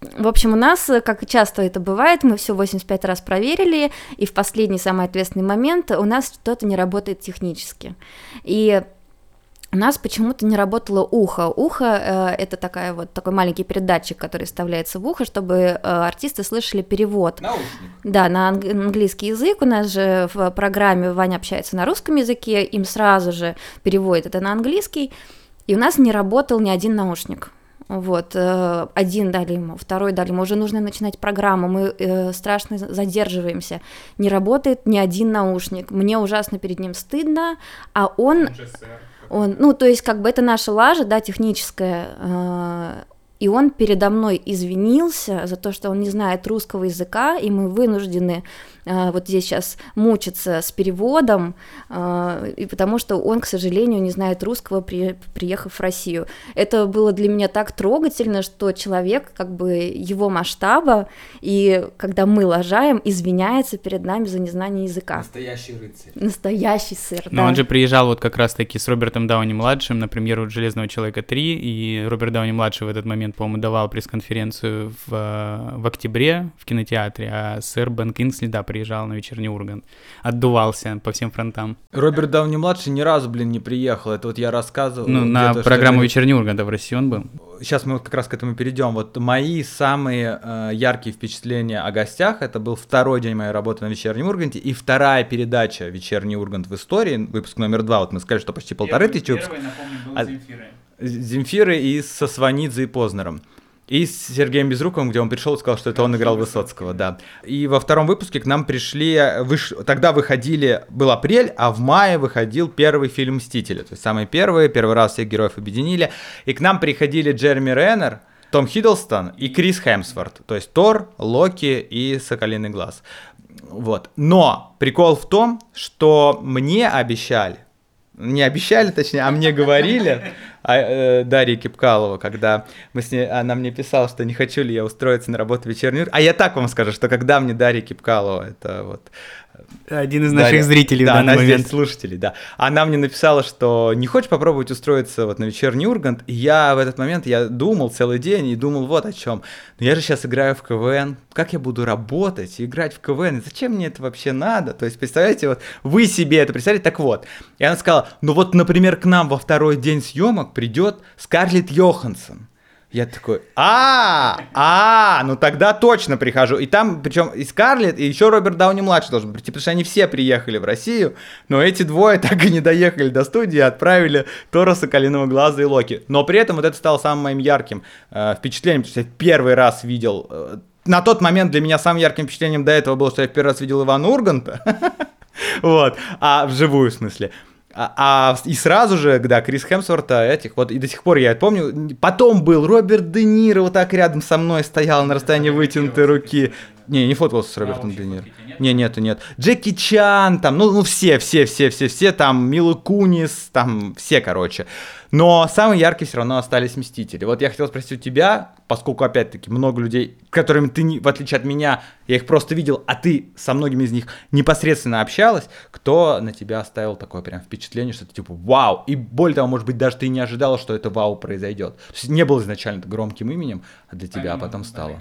в общем, у нас, э, как часто это бывает, мы все 85 раз проверили, и в последний самый ответственный момент у нас что-то не работает технически. И у нас почему-то не работало ухо. Ухо э, это такая вот такой маленький передатчик, который вставляется в ухо, чтобы э, артисты слышали перевод. Наушник. Да, на анг- английский язык. У нас же в программе Ваня общается на русском языке, им сразу же переводит это на английский. И у нас не работал ни один наушник. Вот, э, один дали ему, второй дали ему, уже нужно начинать программу, мы э, страшно задерживаемся, не работает ни один наушник, мне ужасно перед ним стыдно, а он, он, ну, то есть, как бы это наша лажа, да, техническая, э, и он передо мной извинился за то, что он не знает русского языка, и мы вынуждены вот здесь сейчас мучиться с переводом, э, и потому что он, к сожалению, не знает русского, при- приехав в Россию. Это было для меня так трогательно, что человек, как бы его масштаба, и когда мы лажаем, извиняется перед нами за незнание языка. Настоящий рыцарь. Настоящий сыр, Но да. он же приезжал вот как раз-таки с Робертом Дауни-младшим на премьеру «Железного человека 3», и Роберт Дауни-младший в этот момент, по-моему, давал пресс-конференцию в, э, в октябре в кинотеатре, а сэр Бен Кингсли, да, приезжал на вечерний Ургант, отдувался по всем фронтам. Роберт Дауни младший ни разу, блин, не приехал. Это вот я рассказывал. Ну, на программу что- «Вечерний Ургант» в России он был. Сейчас мы вот как раз к этому перейдем. Вот мои самые э, яркие впечатления о гостях это был второй день моей работы на вечернем Урганте и вторая передача Вечерний Ургант в истории, выпуск номер два. Вот мы сказали, что почти полторы тысячи выпусков. А- Земфиры и со Сванидзе и Познером. И с Сергеем Безруковым, где он пришел и сказал, что это он играл Высоцкого, да. И во втором выпуске к нам пришли, выш- тогда выходили, был апрель, а в мае выходил первый фильм «Мстители», то есть самый первый, первый раз всех героев объединили. И к нам приходили Джереми Реннер, том Хиддлстон и Крис Хемсворт, то есть Тор, Локи и Соколиный Глаз. Вот. Но прикол в том, что мне обещали, не обещали, точнее, а мне говорили, а, э, Дарья Кипкалова, когда мы с ней, она мне писала, что не хочу ли я устроиться на работу в вечерний Ургант. А я так вам скажу, что когда мне Дарья Кипкалова, это вот Один из наших Дарья- зрителей да, в данный она момент. здесь слушателей, да. Она мне написала, что не хочешь попробовать устроиться вот на вечерний Ургант. И я в этот момент, я думал целый день и думал вот о чем. Но я же сейчас играю в КВН. Как я буду работать и играть в КВН? И зачем мне это вообще надо? То есть, представляете, вот вы себе это представляете? Так вот. И она сказала, ну вот, например, к нам во второй день съемок придет Скарлетт Йоханссон. Я такой, а, а, ну тогда точно прихожу. И там, причем и Скарлетт, и еще Роберт Дауни младший должен прийти, потому что они все приехали в Россию, но эти двое так и не доехали до студии, отправили Тора Соколиного Глаза и Локи. Но при этом вот это стало самым моим ярким э, впечатлением, потому что я первый раз видел э, на тот момент для меня самым ярким впечатлением до этого было, что я первый раз видел Ивана Урганта. Вот, а вживую в смысле. А, а и сразу же, да, Крис Хемсворта этих, вот и до сих пор я это помню. Потом был Роберт Де Ниро, вот так рядом со мной стоял на расстоянии вытянутой руки. Не, не фоткался с Робертом Де Ниро. Не, нет, нет. Джеки Чан, там, ну, ну все, все, все, все, все, там, Мила Кунис, там, все, короче. Но самые яркие все равно остались Мстители. Вот я хотел спросить у тебя, поскольку, опять-таки, много людей, которыми ты, в отличие от меня, я их просто видел, а ты со многими из них непосредственно общалась, кто на тебя оставил такое прям впечатление, что ты типа вау, и более того, может быть, даже ты не ожидала, что это вау произойдет. То есть не был изначально громким именем, а для тебя а потом стало.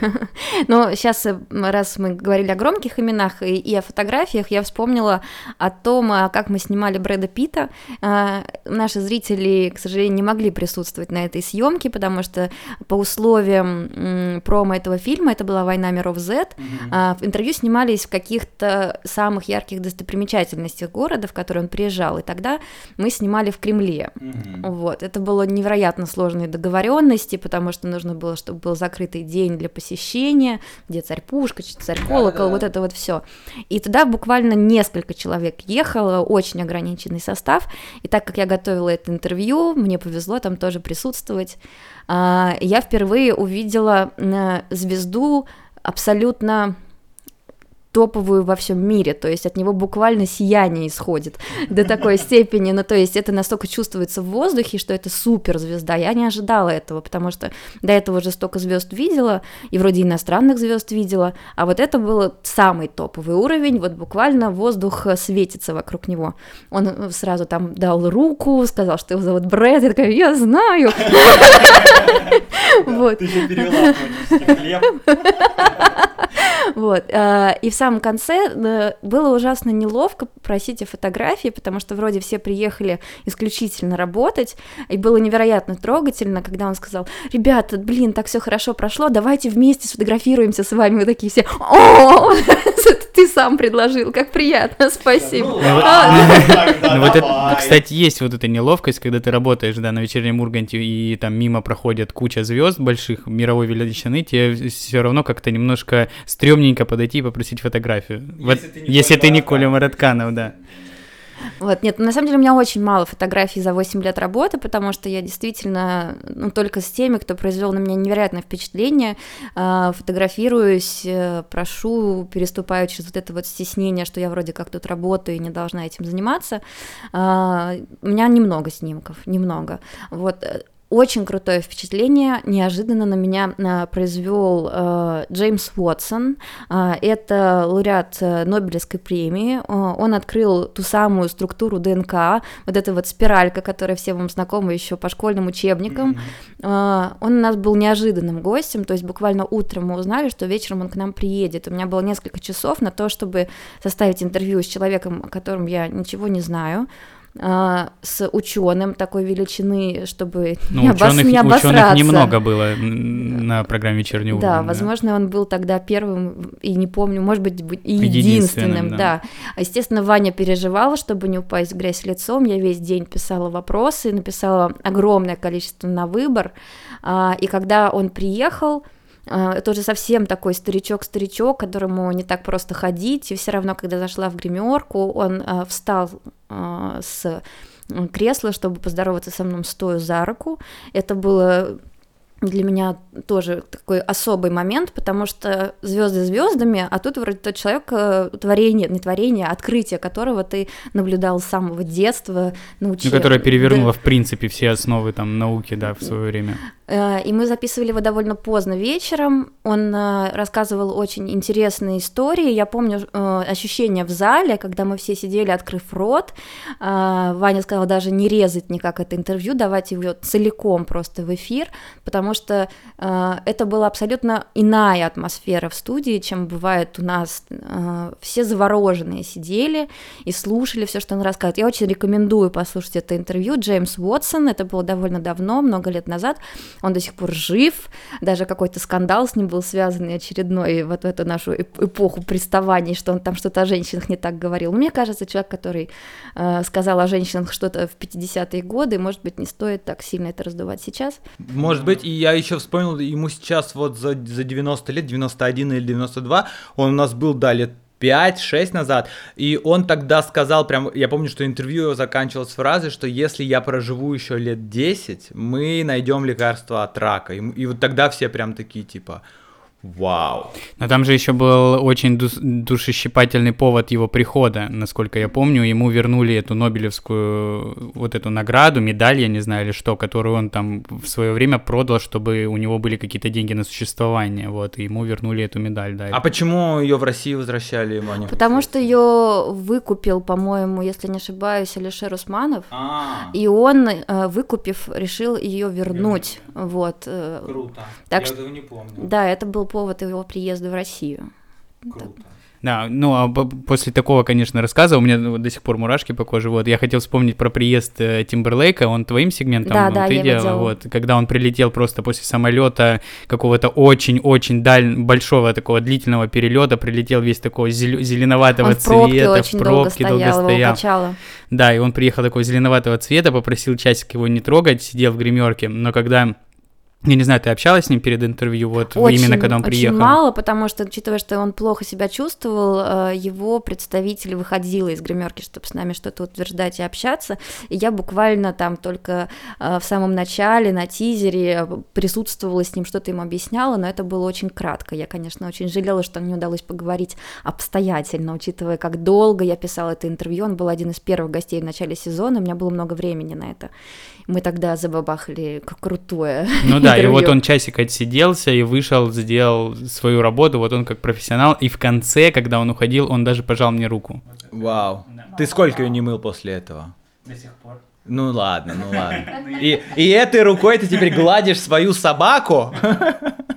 Но сейчас, э, раз мы говорили о громких именах и, и о фотографиях, я вспомнила о том, а, как мы снимали Брэда Питта. А, наши зрители, к сожалению, не могли присутствовать на этой съемке, потому что по условиям промо этого фильма, это была «Война миров Z», mm-hmm. интервью снимались в каких-то самых ярких достопримечательностях города, в который он приезжал, и тогда мы снимали в Кремле. Mm-hmm. Вот. Это было невероятно сложные договоренности, потому что нужно было, чтобы был закрытый день для посещения, где царь Пушка, царь Колокол, вот это вот все. И туда буквально несколько человек ехало, очень ограниченный состав. И так как я готовила это интервью, мне повезло там тоже присутствовать. А, я впервые увидела э, звезду абсолютно топовую во всем мире, то есть от него буквально сияние исходит до такой степени, ну то есть это настолько чувствуется в воздухе, что это супер звезда. Я не ожидала этого, потому что до этого уже столько звезд видела, и вроде иностранных звезд видела, а вот это был самый топовый уровень, вот буквально воздух светится вокруг него. Он сразу там дал руку, сказал, что его зовут Брэд, я такая, я знаю. Вот. Ты перевела Вот. А, и в самом конце э, было ужасно неловко просить о фотографии, потому что вроде все приехали исключительно работать, и было невероятно трогательно, когда он сказал, ребята, блин, так все хорошо прошло, давайте вместе сфотографируемся с вами. Мы такие все, о, ты сам предложил, как приятно, спасибо. Ну, ну вот это, кстати, есть вот эта неловкость, когда ты работаешь, да, на вечернем Урганте, и там мимо проходят куча звезд больших мировой величины, тебе все равно как-то немножко стрёмненько подойти и попросить фотографию. Если ты не Коля Маратканов, да. Вот, нет, на самом деле у меня очень мало фотографий за 8 лет работы, потому что я действительно, ну, только с теми, кто произвел на меня невероятное впечатление, э, фотографируюсь, э, прошу, переступаю через вот это вот стеснение, что я вроде как тут работаю и не должна этим заниматься. Э, у меня немного снимков, немного. Вот, очень крутое впечатление неожиданно на меня а, произвел э, Джеймс Уотсон. Э, это лауреат э, Нобелевской премии. Э, он открыл ту самую структуру ДНК, вот эта вот спиралька, которая всем вам знакома еще по школьным учебникам. Mm-hmm. Э, он у нас был неожиданным гостем, то есть буквально утром мы узнали, что вечером он к нам приедет. У меня было несколько часов на то, чтобы составить интервью с человеком, о котором я ничего не знаю. А, с ученым такой величины, чтобы ну, не, ученых, обос... не обосраться. Ученых немного было на программе «Вечерний ужин». Да, да, возможно, он был тогда первым, и не помню, может быть, единственным, единственным да. да. Естественно, Ваня переживала, чтобы не упасть в грязь лицом, я весь день писала вопросы, написала огромное количество на выбор, а, и когда он приехал, а, это уже совсем такой старичок-старичок, которому не так просто ходить, и все равно, когда зашла в гримерку, он а, встал а, с кресла, чтобы поздороваться со мной, стоя за руку. Это было для меня тоже такой особый момент, потому что звезды звездами, а тут вроде тот человек, э, творение, не творение, а открытие которого ты наблюдал с самого детства, научил. Ну, которое перевернуло, да. в принципе, все основы там науки, да, в свое время. Э, и мы записывали его довольно поздно вечером. Он э, рассказывал очень интересные истории. Я помню ощущение в зале, когда мы все сидели, открыв рот. Ваня сказал даже не резать никак это интервью, давать его целиком просто в эфир, потому что э, это была абсолютно иная атмосфера в студии, чем бывает у нас. Э, все завороженные сидели и слушали все, что он рассказывает. Я очень рекомендую послушать это интервью. Джеймс Уотсон, это было довольно давно, много лет назад. Он до сих пор жив, даже какой-то скандал с ним был связан очередной вот в эту нашу эпоху приставаний, что он там что-то о женщинах не так говорил. Мне кажется, человек, который э, сказал о женщинах что-то в 50-е годы, может быть, не стоит так сильно это раздувать сейчас. Может быть, и я еще вспомнил, ему сейчас вот за, за 90 лет, 91 или 92, он у нас был, да, лет 5-6 назад, и он тогда сказал, прям, я помню, что интервью его заканчивалось фразой, что если я проживу еще лет 10, мы найдем лекарство от рака. И, и вот тогда все прям такие, типа, Вау. Но там же еще был очень душещипательный повод его прихода, насколько я помню. Ему вернули эту Нобелевскую вот эту награду, медаль, я не знаю, или что, которую он там в свое время продал, чтобы у него были какие-то деньги на существование. Вот, и ему вернули эту медаль, да. А почему ее в России возвращали, Ваня? Потому что ее выкупил, по-моему, если не ошибаюсь, Алишер Усманов. А-а-а. И он, э, выкупив, решил ее вернуть. Вернуть. Вот. Э. Круто. Так я что... этого не помню. Да, это был повод его приезда в Россию. Круто. Да, ну а после такого, конечно, рассказа у меня вот до сих пор мурашки по коже. Вот я хотел вспомнить про приезд э, Тимберлейка, он твоим сегментом да, да, ты я делала, вот, когда он прилетел просто после самолета какого-то очень-очень даль... большого такого длительного перелета, прилетел весь такого зел... зеленоватого он в цвета, очень в пробке долго стоял, долго стоял. Его да, и он приехал такого зеленоватого цвета, попросил часик его не трогать, сидел в гримерке, но когда я не знаю, ты общалась с ним перед интервью, вот очень, именно когда он очень приехал? Очень мало, потому что, учитывая, что он плохо себя чувствовал, э, его представитель выходил из гримерки, чтобы с нами что-то утверждать и общаться. И я буквально там только э, в самом начале, на тизере присутствовала с ним, что-то ему объясняла, но это было очень кратко. Я, конечно, очень жалела, что мне удалось поговорить обстоятельно, учитывая, как долго я писала это интервью. Он был один из первых гостей в начале сезона, у меня было много времени на это. Мы тогда забабахали как крутое. Ну да, и вот он часик отсиделся и вышел, сделал свою работу, вот он как профессионал, и в конце, когда он уходил, он даже пожал мне руку. Вау. Ты сколько ее не мыл после этого? До сих пор. Ну ладно, ну ладно. И, и этой рукой ты теперь гладишь свою собаку?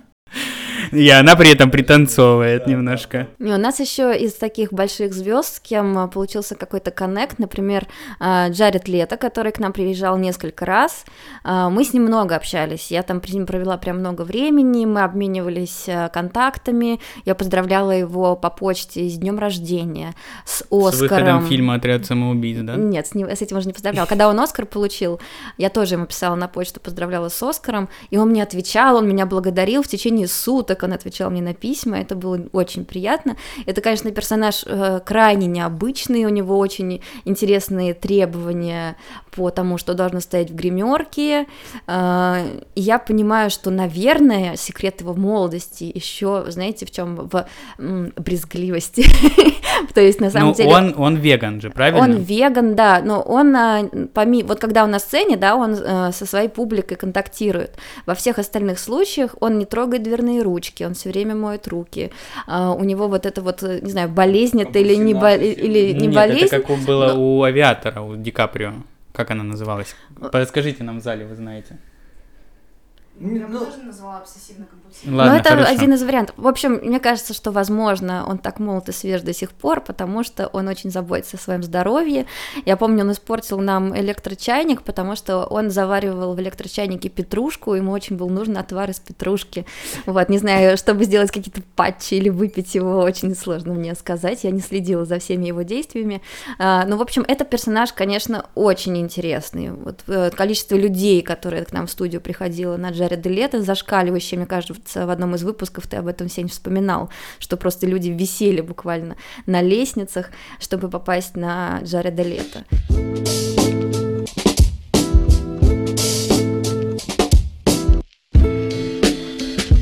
И она при этом пританцовывает немножко. Не, у нас еще из таких больших звезд, с кем а, получился какой-то коннект, например, а, Джаред Лето, который к нам приезжал несколько раз. А, мы с ним много общались. Я там ним провела прям много времени, мы обменивались контактами. Я поздравляла его по почте с днем рождения, с Оскаром. С выходом фильма «Отряд самоубийц», да? Нет, с, ним, с этим уже не поздравляла. Когда он Оскар получил, я тоже ему писала на почту, поздравляла с Оскаром, и он мне отвечал, он меня благодарил в течение суток как он отвечал мне на письма, это было очень приятно. Это, конечно, персонаж э, крайне необычный, у него очень интересные требования по тому, что должно стоять в гримерке. Э, и я понимаю, что, наверное, секрет его молодости еще, знаете, в чем в м, брезгливости. То есть, на самом ну, деле... Он, он веган же, правильно? Он веган, да, но он, а, помимо... Вот когда он на сцене, да, он э, со своей публикой контактирует. Во всех остальных случаях он не трогает дверные ручки, ручки, он все время моет руки. А, у него вот это вот, не знаю, болезнь это или не, бо... или не Нет, болезнь. это как было но... у авиатора, у Ди Каприо. Как она называлась? Подскажите нам в зале, вы знаете. Я бы ну, тоже назвала обсессивно Ладно, Но это хорошо. один из вариантов. В общем, мне кажется, что, возможно, он так молод и свеж до сих пор, потому что он очень заботится о своем здоровье. Я помню, он испортил нам электрочайник, потому что он заваривал в электрочайнике петрушку, ему очень был нужен отвар из петрушки. Вот, не знаю, чтобы сделать какие-то патчи или выпить его, очень сложно мне сказать. Я не следила за всеми его действиями. А, ну, в общем, этот персонаж, конечно, очень интересный. Вот э, количество людей, которые к нам в студию приходило на Джареда Лето, зашкаливающее, мне кажется, кажется, в одном из выпусков ты об этом, Сень, вспоминал, что просто люди висели буквально на лестницах, чтобы попасть на Джареда Лето.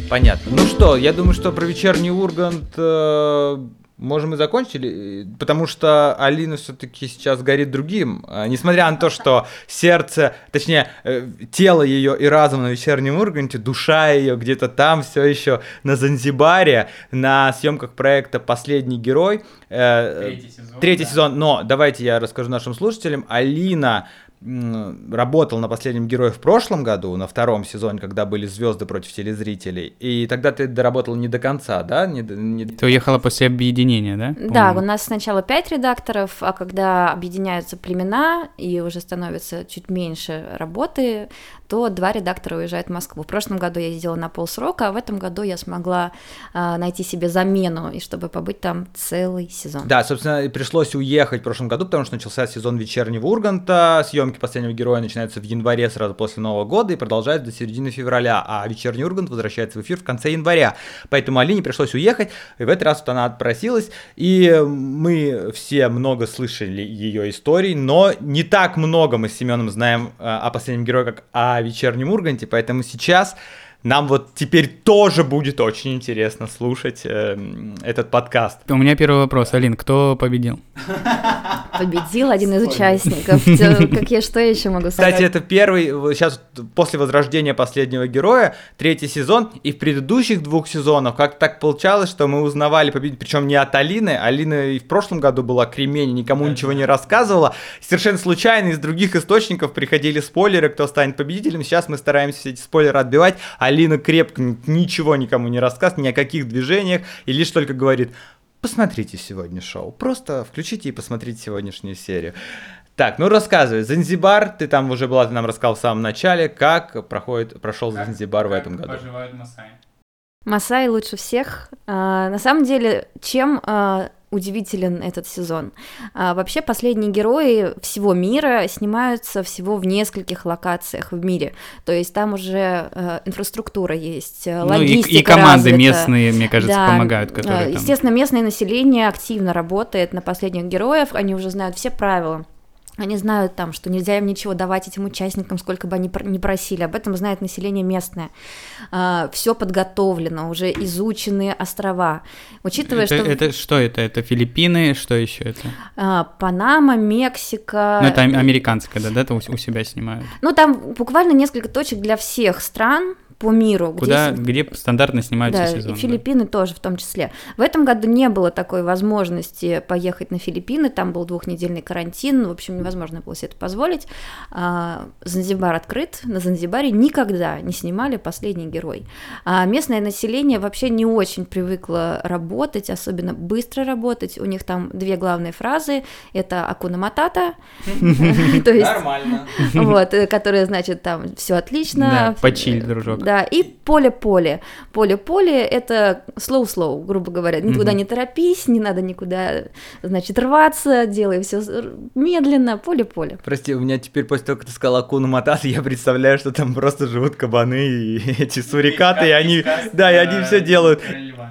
Понятно. Ну что, я думаю, что про вечерний Ургант э, Можем и закончили, потому что Алина все-таки сейчас горит другим. А, несмотря на то, что сердце, точнее, э, тело ее и разум на вечернем Урганте, душа ее где-то там все еще на Занзибаре, на съемках проекта Последний герой. Э, третий сезон. Третий да. сезон. Но давайте я расскажу нашим слушателям. Алина работал на последнем герое в прошлом году, на втором сезоне, когда были звезды против телезрителей, и тогда ты доработал не до конца, да? Не, не... Ты уехала после объединения, да? Да, у нас сначала пять редакторов, а когда объединяются племена и уже становится чуть меньше работы, то два редактора уезжают в Москву. В прошлом году я ездила на полсрока, а в этом году я смогла а, найти себе замену, и чтобы побыть там целый сезон. Да, собственно, пришлось уехать в прошлом году, потому что начался сезон вечернего Урганта, съемки последнего героя начинаются в январе сразу после Нового года и продолжаются до середины февраля, а вечерний Ургант возвращается в эфир в конце января. Поэтому Алине пришлось уехать, и в этот раз вот она отпросилась, и мы все много слышали ее историй, но не так много мы с Семеном знаем а, о последнем герое, как о вечернем Урганте, поэтому сейчас нам вот теперь тоже будет очень интересно слушать э, этот подкаст. У меня первый вопрос, Алин, кто победил? Победил один из участников. Как я что еще могу сказать? Кстати, это первый, сейчас после возрождения последнего героя, третий сезон, и в предыдущих двух сезонах как так получалось, что мы узнавали победителя, причем не от Алины, Алина и в прошлом году была кремень, никому ничего не рассказывала, совершенно случайно из других источников приходили спойлеры, кто станет победителем, сейчас мы стараемся все эти спойлеры отбивать, Алина крепко ничего никому не рассказывает, ни о каких движениях, и лишь только говорит, посмотрите сегодня шоу, просто включите и посмотрите сегодняшнюю серию. Так, ну рассказывай, Занзибар, ты там уже была, ты нам рассказал в самом начале, как проходит, прошел как, Занзибар как в этом году. Масаи? Масаи лучше всех. А, на самом деле, чем а, удивителен этот сезон. А, вообще последние герои всего мира снимаются всего в нескольких локациях в мире. То есть там уже э, инфраструктура есть, ну, логистика и, и команды развита. местные, мне кажется, да, помогают. Которые там... Естественно, местное население активно работает на последних героев, они уже знают все правила. Они знают там, что нельзя им ничего давать этим участникам, сколько бы они не просили. Об этом знает население местное. А, все подготовлено, уже изучены острова. Учитывая, это, что... Это что это? Это Филиппины? Что еще это? А, Панама, Мексика. Ну, это американская, да, да, это у себя снимают? Ну, там буквально несколько точек для всех стран по миру. Куда, где, где стандартно снимаются да, сезоны. И Филиппины да. тоже в том числе. В этом году не было такой возможности поехать на Филиппины, там был двухнедельный карантин, в общем, невозможно было себе это позволить. А, Занзибар открыт, на Занзибаре никогда не снимали «Последний герой». А местное население вообще не очень привыкло работать, особенно быстро работать. У них там две главные фразы, это «Акуна Матата», то есть... Нормально. Вот, э, которая значит там все отлично. Да, почиль, дружок да, и поле-поле. Поле-поле — это slow-slow, грубо говоря, никуда mm-hmm. не торопись, не надо никуда, значит, рваться, делай все медленно, поле-поле. Прости, у меня теперь после того, как ты сказала Акуну Матата, я представляю, что там просто живут кабаны и эти сурикаты, и они, да, и они все делают.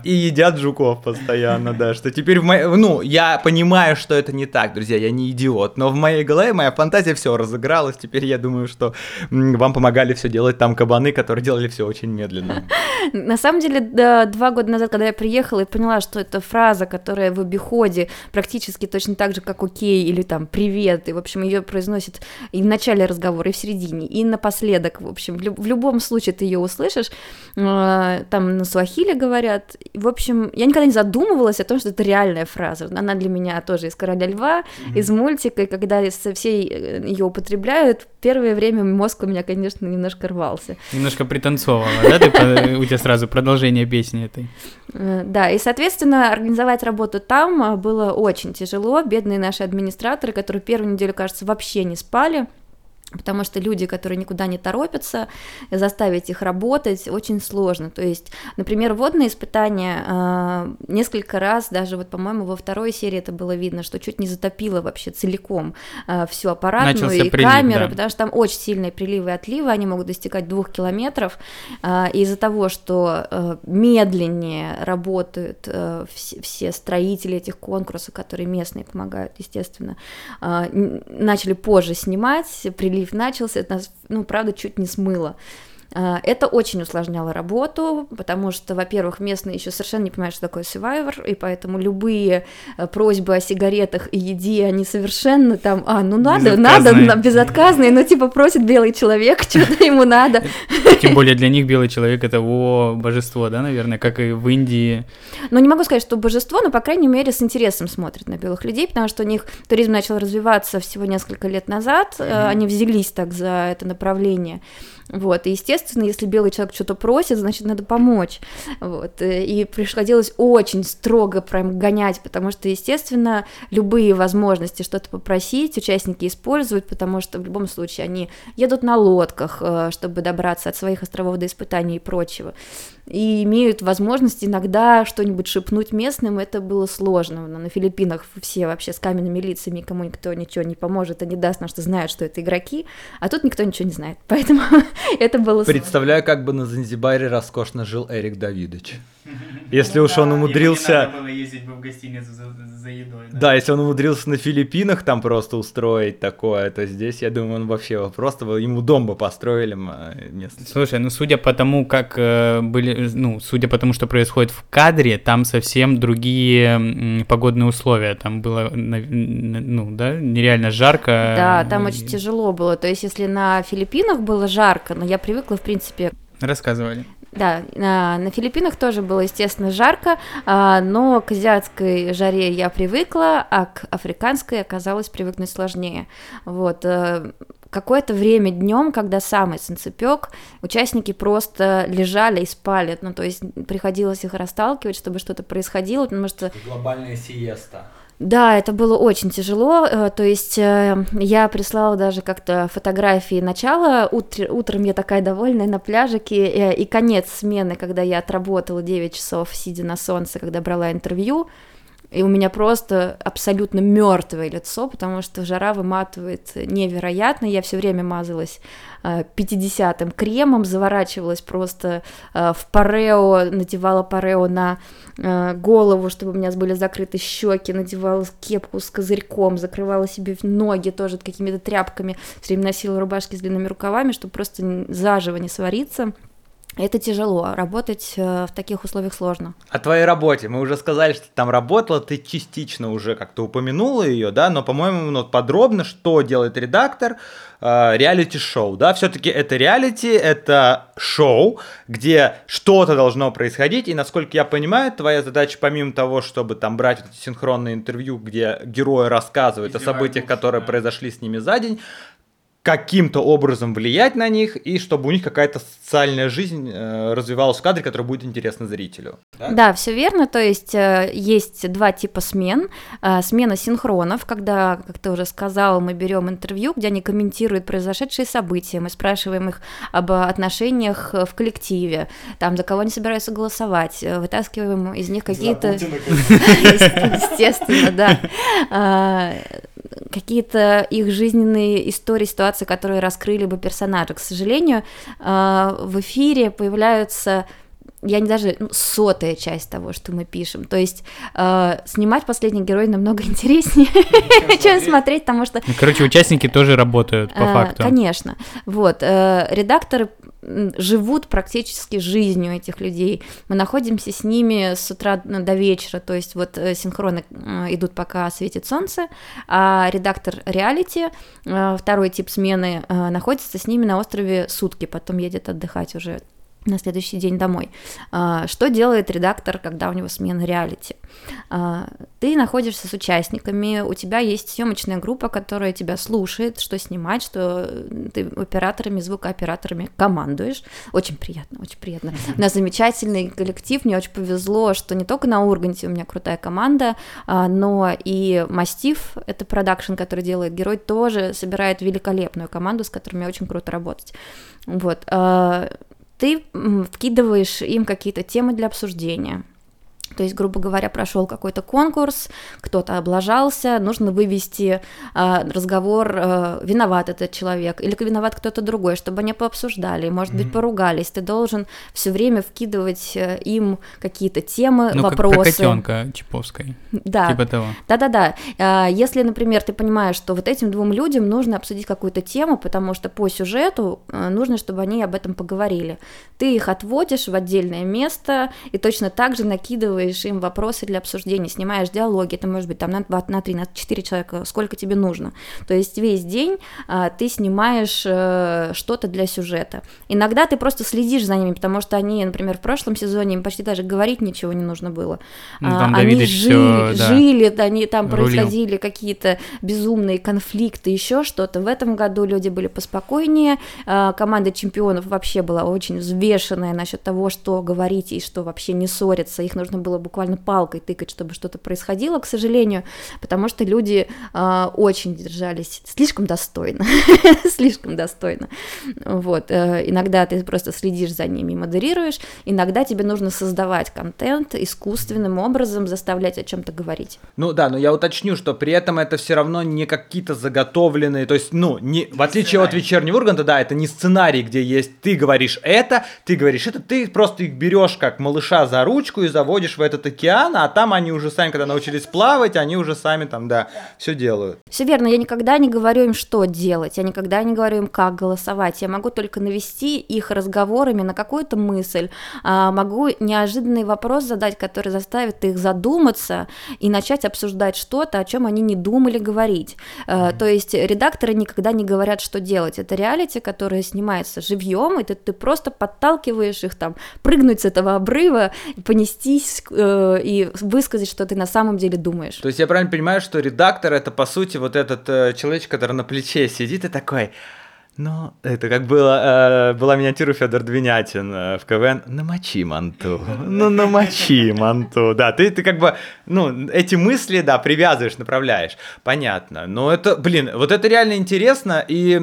И едят жуков постоянно, да, что теперь в моей... Ну, я понимаю, что это не так, друзья, я не идиот, но в моей голове моя фантазия все разыгралась, теперь я думаю, что вам помогали все делать там кабаны, которые делали делали все очень медленно. На самом деле, два года назад, когда я приехала и поняла, что это фраза, которая в обиходе практически точно так же, как «окей» или там «привет», и, в общем, ее произносит и в начале разговора, и в середине, и напоследок, в общем, в любом случае ты ее услышишь, а, там на суахиле говорят, в общем, я никогда не задумывалась о том, что это реальная фраза, она для меня тоже из «Короля льва», mm-hmm. из мультика, и когда со всей э, ее употребляют, первое время мозг у меня, конечно, немножко рвался. Немножко пританцовал пританцовывала, да? Ты, у тебя сразу продолжение песни этой. Э, да, и, соответственно, организовать работу там э, было очень тяжело. Бедные наши администраторы, которые первую неделю, кажется, вообще не спали, Потому что люди, которые никуда не торопятся, заставить их работать очень сложно. То есть, например, водные испытания э, несколько раз, даже вот, по-моему, во второй серии это было видно, что чуть не затопило вообще целиком э, всю аппаратную Начался и прилив, камеры, да. потому что там очень сильные приливы и отливы, они могут достигать двух километров. Э, и из-за того, что э, медленнее работают э, все, все строители этих конкурсов, которые местные помогают, естественно, э, начали позже снимать, прилив прилив начался, это нас, ну, правда, чуть не смыло. А, это очень усложняло работу, потому что, во-первых, местные еще совершенно не понимают, что такое Survivor, и поэтому любые э, просьбы о сигаретах и еде, они совершенно там, а, ну надо, надо, безотказные, ну типа просит белый человек, что-то ему надо. Тем более для них белый человек это о божество, да, наверное, как и в Индии. Ну, не могу сказать, что божество, но, по крайней мере, с интересом смотрят на белых людей, потому что у них туризм начал развиваться всего несколько лет назад, mm-hmm. они взялись так за это направление. Вот, и, естественно, если белый человек что-то просит, значит, надо помочь. Вот, э, и приходилось очень строго прям гонять, потому что, естественно, любые возможности что-то попросить участники используют, потому что в любом случае они едут на лодках, э, чтобы добраться от своих островов до испытаний и прочего и имеют возможность иногда что-нибудь шепнуть местным, это было сложно. Но на Филиппинах все вообще с каменными лицами, никому никто ничего не поможет и не даст, потому что знают, что это игроки, а тут никто ничего не знает, поэтому это было Представляю, как бы на Занзибаре роскошно жил Эрик Давидович. Если уж он умудрился... было ездить бы в гостиницу за, за едой. Да? да, если он умудрился на Филиппинах там просто устроить такое, то здесь, я думаю, он вообще просто ему дом бы построили местные. Слушай, ну судя по тому, как э, были, ну, судя по тому, что происходит в кадре, там совсем другие погодные условия. Там было, ну, да, нереально жарко. Да, там очень тяжело было. То есть, если на Филиппинах было жарко, но я привыкла, в принципе... Рассказывали. Да, на, на Филиппинах тоже было, естественно, жарко, а, но к азиатской жаре я привыкла, а к африканской оказалось привыкнуть сложнее. Вот. Э, какое-то время днем, когда самый солнцепек, участники просто лежали и спали. Ну, то есть приходилось их расталкивать, чтобы что-то происходило, потому что... Глобальная сиеста. Да, это было очень тяжело. Э, то есть э, я прислала даже как-то фотографии начала. Утр, утром я такая довольная на пляжике. Э, и конец смены, когда я отработала 9 часов, сидя на солнце, когда брала интервью. И у меня просто абсолютно мертвое лицо, потому что жара выматывает невероятно. Я все время мазалась 50-м кремом, заворачивалась просто в парео, надевала парео на Э, голову, чтобы у меня были закрыты щеки, надевала кепку с козырьком, закрывала себе ноги тоже какими-то тряпками, все время носила рубашки с длинными рукавами, чтобы просто заживо не свариться. Это тяжело, работать э, в таких условиях сложно. О твоей работе. Мы уже сказали, что ты там работала, ты частично уже как-то упомянула ее, да, но, по-моему, ну, подробно, что делает редактор, э, реалити-шоу, да, все-таки это реалити, это шоу, где что-то должно происходить, и, насколько я понимаю, твоя задача, помимо того, чтобы там брать вот эти синхронные интервью, где герои рассказывают о событиях, которые да. произошли с ними за день, каким-то образом влиять на них, и чтобы у них какая-то социальная жизнь э, развивалась в кадре, которая будет интересна зрителю. Да, да все верно. То есть э, есть два типа смен. Э, смена синхронов, когда, как ты уже сказал, мы берем интервью, где они комментируют произошедшие события, мы спрашиваем их об отношениях в коллективе, там, за кого они собираются голосовать, э, вытаскиваем из них какие-то... Естественно, да какие-то их жизненные истории, ситуации, которые раскрыли бы персонажа. К сожалению, а, в эфире появляются я не даже ну, сотая часть того, что мы пишем. То есть э, снимать последний герой намного интереснее, чем смотреть, потому что. Ну, короче, участники тоже работают по факту. Конечно. Вот э, редакторы живут практически жизнью этих людей. Мы находимся с ними с утра до вечера, то есть вот э, синхроны э, идут, пока светит солнце, а редактор реалити, э, второй тип смены, находится с ними на острове сутки, потом едет отдыхать уже на следующий день домой. А, что делает редактор, когда у него смена реалити? А, ты находишься с участниками, у тебя есть съемочная группа, которая тебя слушает, что снимать, что ты операторами, звукооператорами командуешь. Очень приятно, очень приятно. У нас замечательный коллектив, мне очень повезло, что не только на Урганте у меня крутая команда, а, но и Мастив, это продакшн, который делает герой, тоже собирает великолепную команду, с которой мне очень круто работать. Вот ты вкидываешь им какие-то темы для обсуждения. То есть, грубо говоря, прошел какой-то конкурс, кто-то облажался, нужно вывести э, разговор, э, виноват этот человек или виноват кто-то другой, чтобы они пообсуждали, может mm-hmm. быть, поругались. Ты должен все время вкидывать э, им какие-то темы, ну, вопросы. Как про котенка Чиповской. Да. Типа того. Да-да-да. Э, если, например, ты понимаешь, что вот этим двум людям нужно обсудить какую-то тему, потому что по сюжету э, нужно, чтобы они об этом поговорили. Ты их отводишь в отдельное место и точно так же накидываешь накидываешь им вопросы для обсуждения, снимаешь диалоги, это может быть там на 2, на 3, на 4 человека, сколько тебе нужно. То есть весь день а, ты снимаешь а, что-то для сюжета. Иногда ты просто следишь за ними, потому что они, например, в прошлом сезоне им почти даже говорить ничего не нужно было. Ну, там а, они жили, всё, да, жили, они там рулил. происходили какие-то безумные конфликты, еще что-то. В этом году люди были поспокойнее, а, команда чемпионов вообще была очень взвешенная насчет того, что говорить и что вообще не ссориться. Их нужно было буквально палкой тыкать, чтобы что-то происходило, к сожалению, потому что люди а, очень держались слишком достойно, слишком достойно. Вот. э, Иногда ты просто следишь за ними и модерируешь, иногда тебе нужно создавать контент искусственным образом, заставлять о чем-то говорить. Ну да, но я уточню, что при этом это все равно не какие-то заготовленные, то есть, ну, не, в отличие от вечернего Урганта, да, это не сценарий, где есть ты говоришь это, ты говоришь это, ты просто их берешь как малыша за ручку и заводишь в этот океан, а там они уже сами, когда научились плавать, они уже сами там, да, все делают. Все верно, я никогда не говорю им, что делать, я никогда не говорю им, как голосовать, я могу только навести их разговорами на какую-то мысль, а, могу неожиданный вопрос задать, который заставит их задуматься и начать обсуждать что-то, о чем они не думали говорить. Э, То есть редакторы никогда не говорят, что делать. Это реалити, которое снимается живьем, и ты, ты просто подталкиваешь их там прыгнуть с этого обрыва, понестись э, и высказать, что ты на самом деле думаешь. То есть я правильно понимаю, что редактор это по сути вот этот э, человечек, который на плече сидит и такой. Ну, это как было, э, была миниатюра Федор Двинятин э, в КВН. Намочи манту. Ну, намочи манту. Да, ты, ты как бы, ну, эти мысли, да, привязываешь, направляешь. Понятно. Но это, блин, вот это реально интересно. И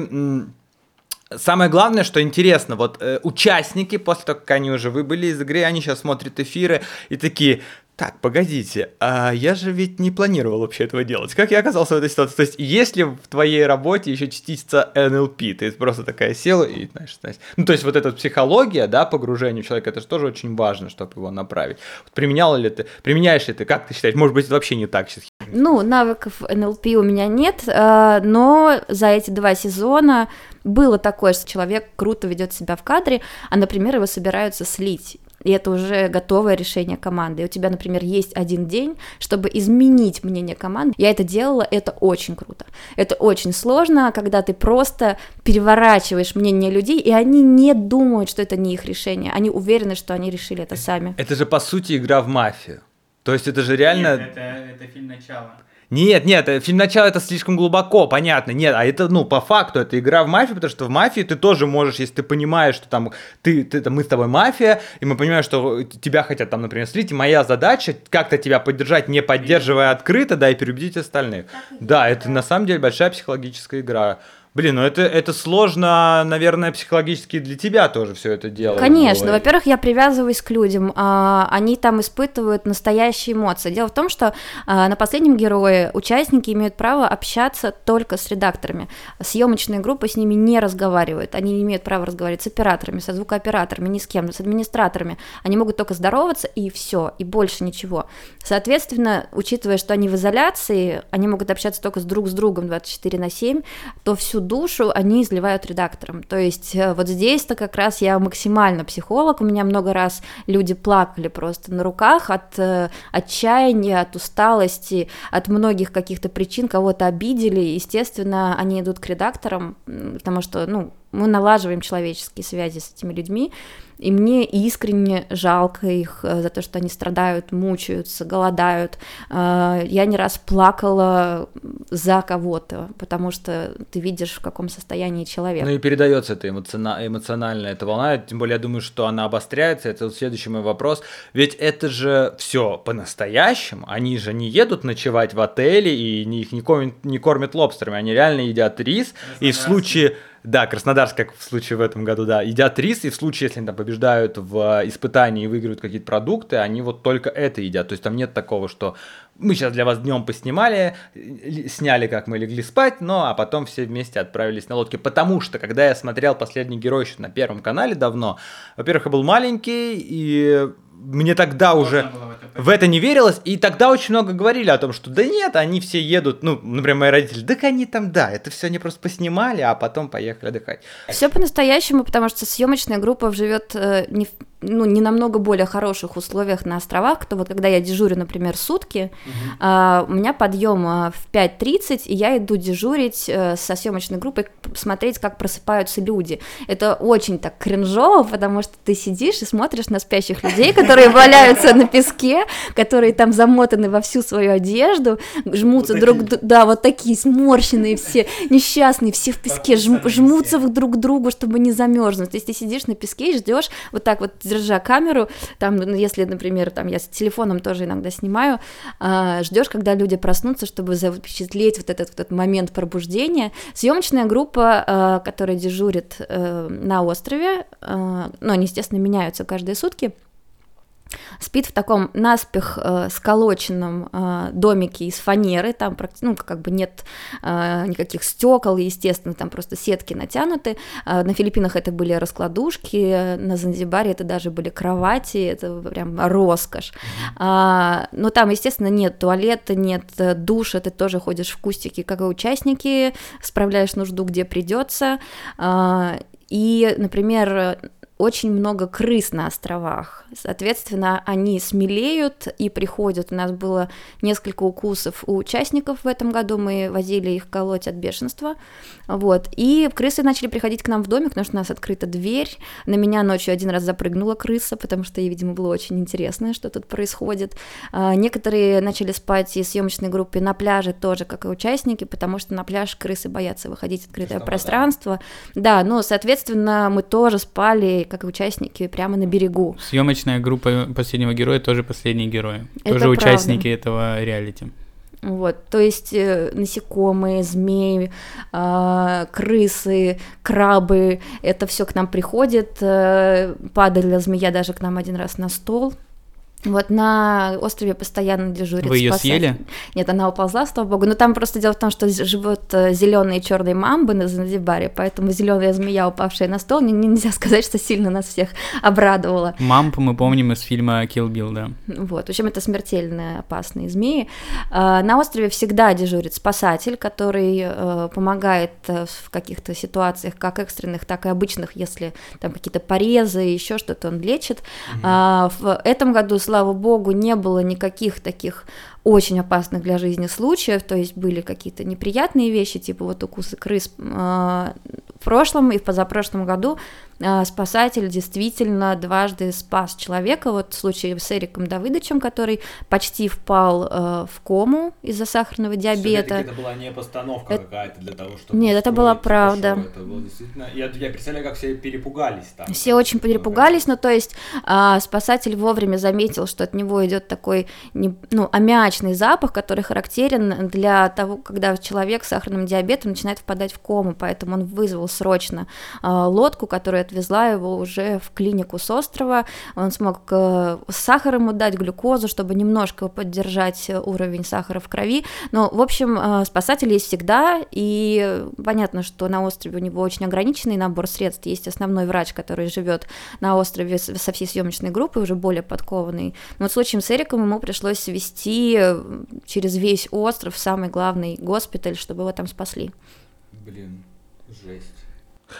Самое главное, что интересно, вот э, участники, после того, как они уже выбыли из игры, они сейчас смотрят эфиры и такие, так, погодите, а я же ведь не планировал вообще этого делать. Как я оказался в этой ситуации? То есть, есть ли в твоей работе еще частица НЛП? Ты просто такая села и, знаешь, знаешь. Ну, то есть, вот эта психология, да, погружение человека, это же тоже очень важно, чтобы его направить. Вот применяла ли ты, применяешь ли ты, как ты считаешь? Может быть, вообще не так сейчас? Ну, навыков НЛП у меня нет, э, но за эти два сезона было такое, что человек круто ведет себя в кадре, а, например, его собираются слить. И это уже готовое решение команды. И у тебя, например, есть один день, чтобы изменить мнение команды. Я это делала, это очень круто. Это очень сложно, когда ты просто переворачиваешь мнение людей, и они не думают, что это не их решение. Они уверены, что они решили это сами. Это же, по сути, игра в мафию. То есть, это же реально... это, это фильм начала. Нет, нет, э, фильм начала это слишком глубоко, понятно. Нет, а это, ну, по факту, это игра в мафию, потому что в мафии ты тоже можешь, если ты понимаешь, что там ты, ты мы с тобой мафия, и мы понимаем, что тебя хотят там, например, слить, и моя задача как-то тебя поддержать, не поддерживая открыто, да, и переубедить остальных. Да, это на самом деле большая психологическая игра. Блин, ну это, это сложно, наверное, психологически для тебя тоже все это делать. Конечно, во-первых, я привязываюсь к людям, а, они там испытывают настоящие эмоции. Дело в том, что а, на последнем герое участники имеют право общаться только с редакторами. Съемочная группа с ними не разговаривает, они не имеют права разговаривать с операторами, со звукооператорами, ни с кем, с администраторами. Они могут только здороваться и все, и больше ничего. Соответственно, учитывая, что они в изоляции, они могут общаться только с друг с другом 24 на 7, то всю душу они изливают редакторам. То есть э, вот здесь-то как раз я максимально психолог, у меня много раз люди плакали просто на руках от э, отчаяния, от усталости, от многих каких-то причин, кого-то обидели, естественно, они идут к редакторам, потому что, ну, мы налаживаем человеческие связи с этими людьми, и мне искренне жалко их э, за то, что они страдают, мучаются, голодают. Э, Я не раз плакала за кого-то, потому что ты видишь, в каком состоянии человек. Ну и передается это эмоциона- эмоционально, эта волна, тем более я думаю, что она обостряется, это вот следующий мой вопрос, ведь это же все по-настоящему, они же не едут ночевать в отеле и не- их не кормят, не кормят лобстерами, они реально едят рис, и в случае... Да, Краснодарск, как в случае в этом году, да, едят рис, и в случае, если они там побеждают в э, испытании и выигрывают какие-то продукты, они вот только это едят. То есть там нет такого, что мы сейчас для вас днем поснимали, сняли, как мы легли спать, ну а потом все вместе отправились на лодке. Потому что, когда я смотрел «Последний герой» еще на Первом канале давно, во-первых, я был маленький, и мне тогда уже... В это не верилось, и тогда очень много говорили о том, что да нет, они все едут, ну, например, мои родители, да они там, да, это все они просто поснимали, а потом поехали отдыхать. Все по-настоящему, потому что съемочная группа живет э, не ну, не намного более хороших условиях на островах, то вот когда я дежурю, например, сутки, uh-huh. а, у меня подъем а, в 5.30, и я иду дежурить а, со съемочной группой, смотреть, как просыпаются люди. Это очень так кринжово, потому что ты сидишь и смотришь на спящих людей, которые валяются на песке, которые там замотаны во всю свою одежду, жмутся друг, да, вот такие сморщенные все, несчастные, все в песке, жмутся друг к другу, чтобы не замерзнуть. То есть ты сидишь на песке и ждешь вот так вот держа камеру, там, ну, если, например, там я с телефоном тоже иногда снимаю, э, ждешь, когда люди проснутся, чтобы запечатлеть вот этот, вот этот момент пробуждения. Съемочная группа, э, которая дежурит э, на острове, э, ну, они, естественно, меняются каждые сутки, спит в таком наспех э, сколоченном э, домике из фанеры, там ну, как бы нет э, никаких стекол, естественно, там просто сетки натянуты. Э, на Филиппинах это были раскладушки, на Занзибаре это даже были кровати, это прям роскошь. А, но там, естественно, нет туалета, нет э, душа, ты тоже ходишь в кустике, как и участники, справляешь нужду, где придется. А, и, например, очень много крыс на островах. Соответственно, они смелеют и приходят. У нас было несколько укусов у участников в этом году, мы возили их колоть от бешенства. Вот. И крысы начали приходить к нам в домик, потому что у нас открыта дверь. На меня ночью один раз запрыгнула крыса, потому что ей, видимо, было очень интересно, что тут происходит. А, некоторые начали спать и съемочной группе на пляже тоже, как и участники, потому что на пляж крысы боятся выходить в открытое что пространство. Да, ну, соответственно, мы тоже спали как и участники, прямо на берегу. Съемочная группа последнего героя тоже последние герои. Это тоже правда. участники этого реалити. Вот, то есть э, насекомые, змеи, э, крысы, крабы, это все к нам приходит. Э, падала змея даже к нам один раз на стол. Вот на острове постоянно дежурит Вы ее съели? Нет, она уползла, слава богу. Но там просто дело в том, что живут э, зеленые и черные мамбы на Занзибаре, поэтому зеленая змея, упавшая на стол, нельзя сказать, что сильно нас всех обрадовала. Мамп мы помним из фильма Kill Bill, да. Вот, в общем, это смертельно опасные змеи. А, на острове всегда дежурит спасатель, который э, помогает э, в каких-то ситуациях, как экстренных, так и обычных, если там какие-то порезы, еще что-то он лечит. Mm-hmm. В этом году, слава богу, не было никаких таких очень опасных для жизни случаев, то есть были какие-то неприятные вещи, типа вот укусы крыс а, в прошлом и в позапрошлом году спасатель действительно дважды спас человека. Вот в случае с Эриком Давыдовичем, который почти впал э, в кому из-за сахарного диабета. Это была не постановка это... какая-то для того, чтобы... Нет, это была правда. Это было действительно... я, я представляю, как все перепугались там. Все очень перепугались, но то есть э, спасатель вовремя заметил, что от него идет такой не, ну, аммиачный запах, который характерен для того, когда человек с сахарным диабетом начинает впадать в кому, поэтому он вызвал срочно э, лодку, которая отвезла его уже в клинику с острова. Он смог э, сахар ему дать, глюкозу, чтобы немножко поддержать уровень сахара в крови. Но, в общем, э, спасатели есть всегда, и понятно, что на острове у него очень ограниченный набор средств. Есть основной врач, который живет на острове со всей съемочной группой, уже более подкованный. Но вот случаем с Эриком ему пришлось вести э, через весь остров в самый главный госпиталь, чтобы его там спасли. Блин, жесть.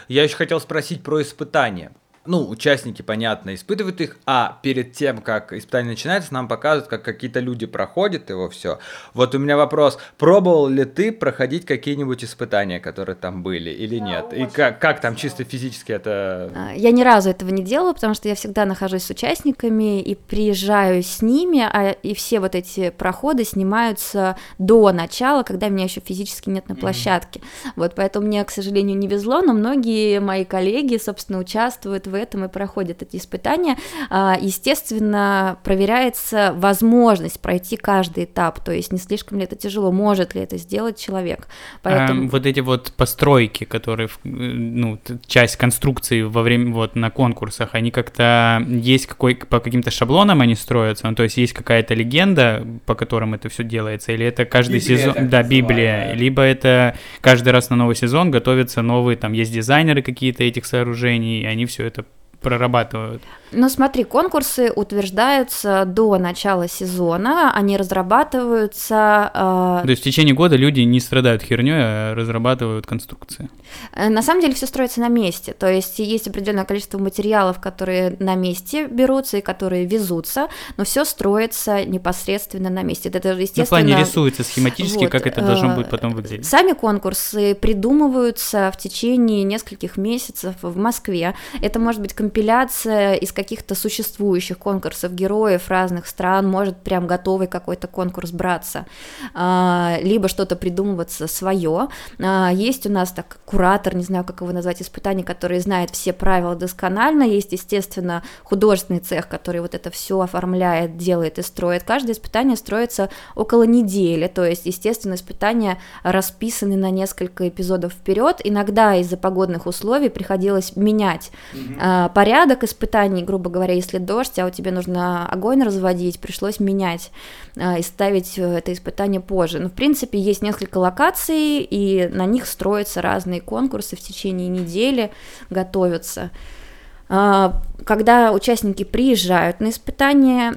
Я еще хотел спросить про испытания ну, участники, понятно, испытывают их, а перед тем, как испытание начинается, нам показывают, как какие-то люди проходят его все. Вот у меня вопрос, пробовал ли ты проходить какие-нибудь испытания, которые там были, или да, нет? И как, как там чисто физически это... А, я ни разу этого не делала, потому что я всегда нахожусь с участниками и приезжаю с ними, а и все вот эти проходы снимаются до начала, когда меня еще физически нет на площадке. Mm-hmm. Вот, поэтому мне, к сожалению, не везло, но многие мои коллеги, собственно, участвуют в в этом и проходят эти испытания. А, естественно, проверяется возможность пройти каждый этап, то есть не слишком ли это тяжело, может ли это сделать человек. Поэтому... А, вот эти вот постройки, которые, ну, часть конструкции во время, вот, на конкурсах, они как-то есть какой, по каким-то шаблонам они строятся, ну, то есть есть какая-то легенда, по которым это все делается, или это каждый Библия, сезон, да, Библия, да. либо это каждый раз на новый сезон готовятся новые, там есть дизайнеры какие-то этих сооружений, и они все это прорабатывают. Ну, смотри, конкурсы утверждаются до начала сезона, они разрабатываются... Э... То есть в течение года люди не страдают херней, а разрабатывают конструкции? Э, на самом деле все строится на месте, то есть есть определенное количество материалов, которые на месте берутся и которые везутся, но все строится непосредственно на месте. Это, естественно... На плане рисуется схематически, вот, как это должно будет потом выглядеть. Сами конкурсы придумываются в течение нескольких месяцев в Москве. Это может быть компиляция из каких-то существующих конкурсов героев разных стран, может прям готовый какой-то конкурс браться, а, либо что-то придумываться свое. А, есть у нас так куратор, не знаю, как его назвать, испытаний, который знает все правила досконально, есть, естественно, художественный цех, который вот это все оформляет, делает и строит. Каждое испытание строится около недели, то есть, естественно, испытания расписаны на несколько эпизодов вперед. Иногда из-за погодных условий приходилось менять mm-hmm. порядок испытаний, грубо говоря, если дождь, а у тебя нужно огонь разводить, пришлось менять а, и ставить э, это испытание позже. Но, в принципе, есть несколько локаций, и на них строятся разные конкурсы в течение недели, готовятся. А, когда участники приезжают на испытание,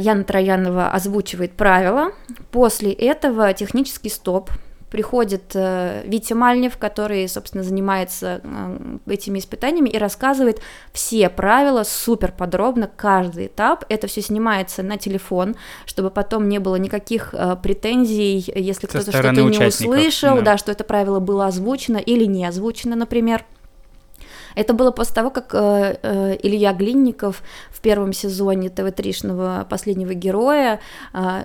Яна Троянова озвучивает правила. После этого технический стоп, приходит э, Витя Мальнев, который, собственно, занимается э, этими испытаниями и рассказывает все правила супер подробно, каждый этап. Это все снимается на телефон, чтобы потом не было никаких э, претензий, если кто-то что-то не услышал, да. да, что это правило было озвучено или не озвучено, например. Это было после того, как э, э, Илья Глинников в первом сезоне ТВ-тришного «Последнего героя» э,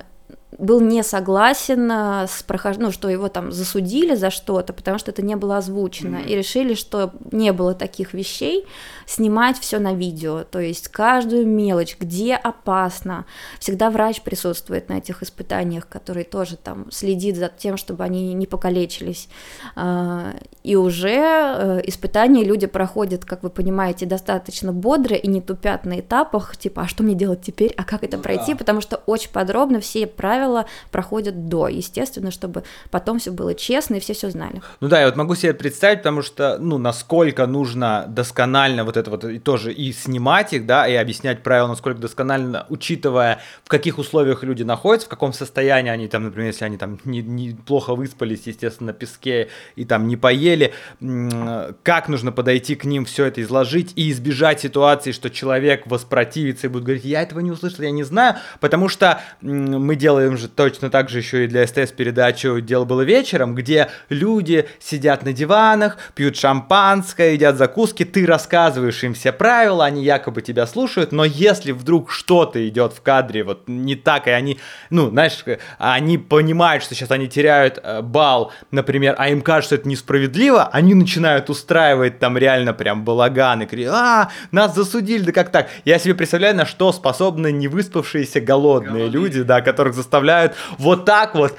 был не согласен э, с прохож... ну, что его там засудили за что-то, потому что это не было озвучено, mm-hmm. и решили, что не было таких вещей, снимать все на видео, то есть каждую мелочь, где опасно, всегда врач присутствует на этих испытаниях, который тоже там следит за тем, чтобы они не покалечились, а, и уже э, испытания люди проходят, как вы понимаете, достаточно бодро и не тупят на этапах, типа, а что мне делать теперь, а как это ну, пройти, да. потому что очень подробно все правила проходят до, естественно, чтобы потом все было честно и все все знали. Ну да, я вот могу себе представить, потому что, ну, насколько нужно досконально вот это вот и тоже и снимать их, да, и объяснять правила, насколько досконально, учитывая, в каких условиях люди находятся, в каком состоянии они там, например, если они там не, не плохо выспались, естественно, на песке и там не поели, как нужно подойти к ним, все это изложить и избежать ситуации, что человек воспротивится и будет говорить, я этого не услышал, я не знаю, потому что мы делаем же точно так же еще и для СТС передачу «Дело было вечером», где люди сидят на диванах, пьют шампанское, едят закуски, ты рассказываешь им все правила, они якобы тебя слушают, но если вдруг что-то идет в кадре вот не так, и они, ну, знаешь, они понимают, что сейчас они теряют э, балл, например, а им кажется, это несправедливо, они начинают устраивать там реально прям балаган и говорят, а, нас засудили, да как так? Я себе представляю, на что способны невыспавшиеся голодные, голодные люди, да, которых заставляют вот так вот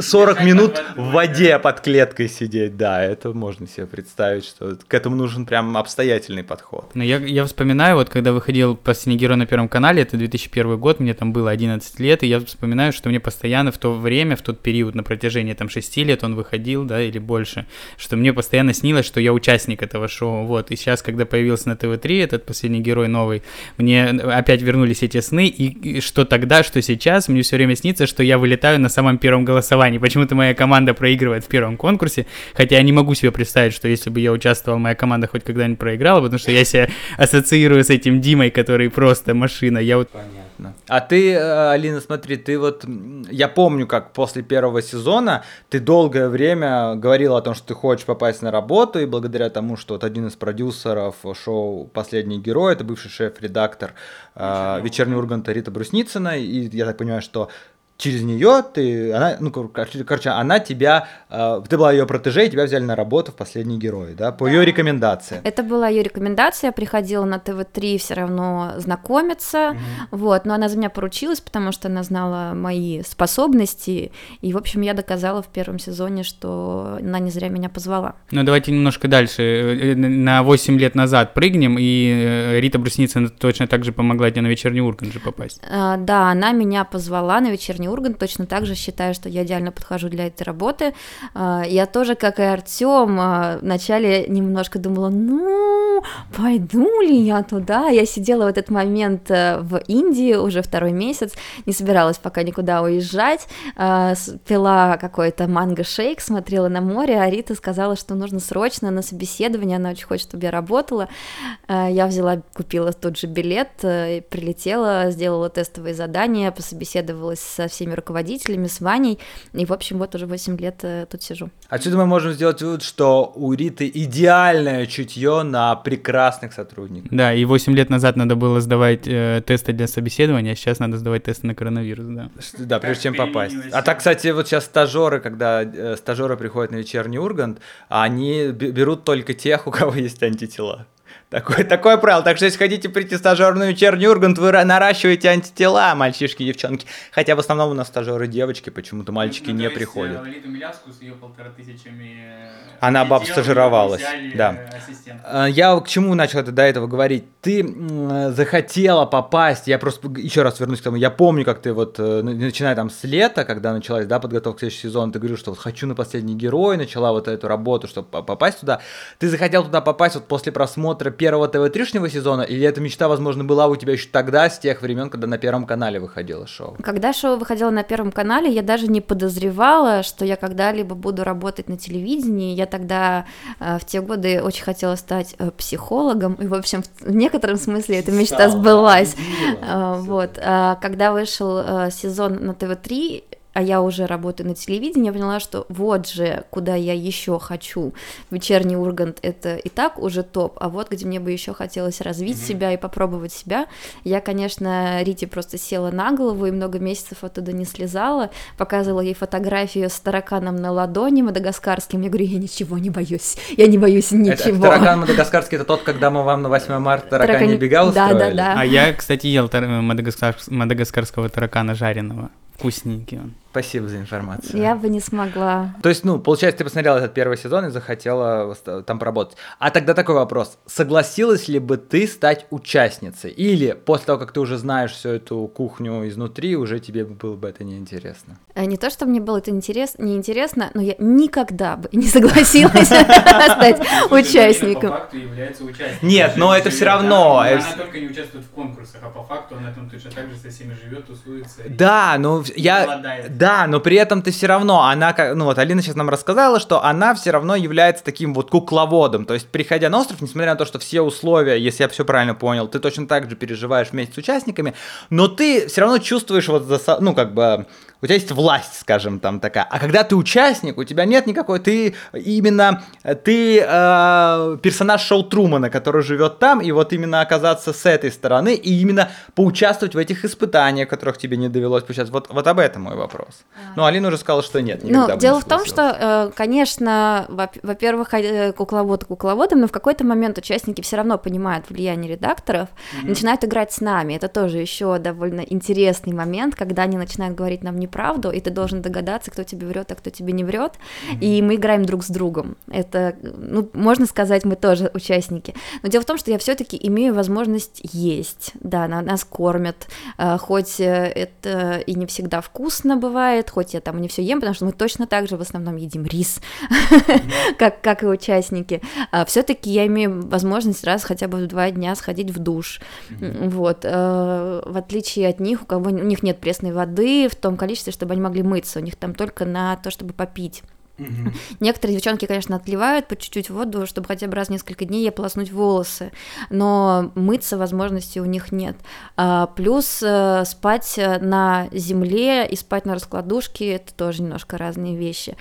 40 минут в воде под клеткой сидеть, да, это можно себе представить, что к этому нужен прям обстоятельный подход. Ну, я, я вспоминаю, вот когда выходил «Последний герой» на Первом канале, это 2001 год, мне там было 11 лет, и я вспоминаю, что мне постоянно в то время, в тот период, на протяжении там 6 лет он выходил, да, или больше, что мне постоянно снилось, что я участник этого шоу, вот, и сейчас, когда появился на ТВ-3 этот «Последний герой» новый, мне опять вернулись эти сны, и, и что тогда, что сейчас, мне все время снится, что я вылетаю на самом первом голосовании, почему-то моя команда проигрывает в первом конкурсе, хотя я не могу себе представить, что если бы я участвовал, моя команда хоть когда-нибудь проиграла, потому что я себя ассоциирую с этим Димой, который просто машина. Я вот... Понятно. А ты, э, Алина, смотри, ты вот... Я помню, как после первого сезона ты долгое время говорила о том, что ты хочешь попасть на работу, и благодаря тому, что вот один из продюсеров шоу «Последний герой», это бывший шеф-редактор э, «Вечерний Урганта» Рита Брусницына, и я так понимаю, что через нее ты, она, ну, короче, она тебя, э, ты была ее протеже, и тебя взяли на работу в «Последний герой», да, по да. ее рекомендации. Это была ее рекомендация, я приходила на ТВ-3 все равно знакомиться, угу. вот, но она за меня поручилась, потому что она знала мои способности, и, в общем, я доказала в первом сезоне, что она не зря меня позвала. Ну, давайте немножко дальше, э, на 8 лет назад прыгнем, и э, Рита Брусницына точно так же помогла тебе на «Вечерний Ургант» же попасть. А, да, она меня позвала на «Вечерний Ургант, точно так же считаю, что я идеально подхожу для этой работы. А, я тоже, как и Артем, а, вначале немножко думала, ну, пойду ли я туда? Я сидела в этот момент э, в Индии уже второй месяц, не собиралась пока никуда уезжать, э, пила какой-то манго-шейк, смотрела на море, а Рита сказала, что нужно срочно на собеседование, она очень хочет, чтобы я работала. Э, я взяла, купила тот же билет, прилетела, сделала тестовые задания, пособеседовалась со всеми руководителями, с Ваней, и, в общем, вот уже 8 лет тут сижу. Отсюда мы можем сделать вывод, что у Риты идеальное чутье на прекрасных сотрудников. Да, и 8 лет назад надо было сдавать э, тесты для собеседования, а сейчас надо сдавать тесты на коронавирус, да. Да, прежде чем попасть. А так, кстати, вот сейчас стажеры, когда э, стажеры приходят на вечерний Ургант, они берут только тех, у кого есть антитела. Такое, такое правило. Так что, если хотите прийти стажер вечерний Ургант, вы наращиваете антитела, мальчишки, девчонки. Хотя в основном у нас стажеры девочки, почему-то мальчики ну, не приходят. Она баб стажировалась, да. А, я к чему начал это до этого говорить? Ты захотела попасть, я просто еще раз вернусь к тому, я помню, как ты вот, э, начиная там с лета, когда началась, да, подготовка к следующему сезону, ты говорил, что вот хочу на последний герой, начала вот эту работу, чтобы попасть туда. Ты захотел туда попасть вот после просмотра первого ТВ-3шнего сезона, или эта мечта, возможно, была у тебя еще тогда, с тех времен, когда на Первом канале выходило шоу? Когда шоу выходило на Первом канале, я даже не подозревала, что я когда-либо буду работать на телевидении. Я тогда э, в те годы очень хотела стать э, психологом, и, в общем, в некотором смысле эта мечта сбылась. Э, вот. А когда вышел сезон на ТВ-3, а я уже работаю на телевидении, я поняла, что вот же, куда я еще хочу. Вечерний Ургант это и так уже топ, а вот где мне бы еще хотелось развить mm-hmm. себя и попробовать себя. Я, конечно, Рите просто села на голову и много месяцев оттуда не слезала, показывала ей фотографию с тараканом на ладони мадагаскарским. Я говорю, я ничего не боюсь, я не боюсь ничего. Это, это таракан мадагаскарский это тот, когда мы вам на 8 марта таракан Таракани... бега устроили? Да, да, да. А я, кстати, ел тар... мадагаскар... мадагаскарского таракана жареного. Вкусненький он. Спасибо за информацию. Я бы не смогла. То есть, ну, получается, ты посмотрела этот первый сезон и захотела там поработать. А тогда такой вопрос. Согласилась ли бы ты стать участницей? Или после того, как ты уже знаешь всю эту кухню изнутри, уже тебе было бы это неинтересно? Э, не то, что мне было это интерес, неинтересно, но я никогда бы не согласилась стать участником. Нет, но это все равно. Она только не участвует в конкурсах, а по факту она там точно так же со всеми живет, тусуется. Да, но я... Да, но при этом ты все равно, она, ну вот Алина сейчас нам рассказала, что она все равно является таким вот кукловодом. То есть, приходя на остров, несмотря на то, что все условия, если я все правильно понял, ты точно так же переживаешь вместе с участниками, но ты все равно чувствуешь вот, ну как бы у тебя есть власть, скажем, там такая. А когда ты участник, у тебя нет никакой, ты именно, ты э, персонаж шоу Трумана, который живет там, и вот именно оказаться с этой стороны, и именно поучаствовать в этих испытаниях, которых тебе не довелось поучаствовать. Вот, вот об этом мой вопрос. А. Ну, Алина уже сказала, что нет. Ну, дело в том, что, э, конечно, во-первых, э, кукловод кукловодом, но в какой-то момент участники все равно понимают влияние редакторов, mm-hmm. начинают играть с нами. Это тоже еще довольно интересный момент, когда они начинают говорить нам не правду, и ты должен догадаться, кто тебе врет, а кто тебе не врет. Mm-hmm. И мы играем друг с другом. Это, ну, можно сказать, мы тоже участники. Но дело в том, что я все-таки имею возможность есть. Да, нас кормят, э, хоть э, это и не всегда вкусно бывает, хоть я там не все ем, потому что мы точно так же в основном едим рис, как, как и участники. А все-таки я имею возможность раз хотя бы в два дня сходить в душ. Вот. Э, в отличие от них, у кого у них нет пресной воды в том количестве, количестве, чтобы они могли мыться. У них там только на то, чтобы попить. Угу. Некоторые девчонки, конечно, отливают по чуть-чуть воду, чтобы хотя бы раз в несколько дней ополоснуть волосы, но мыться возможности у них нет. А, плюс а, спать на земле и спать на раскладушке это тоже немножко разные вещи.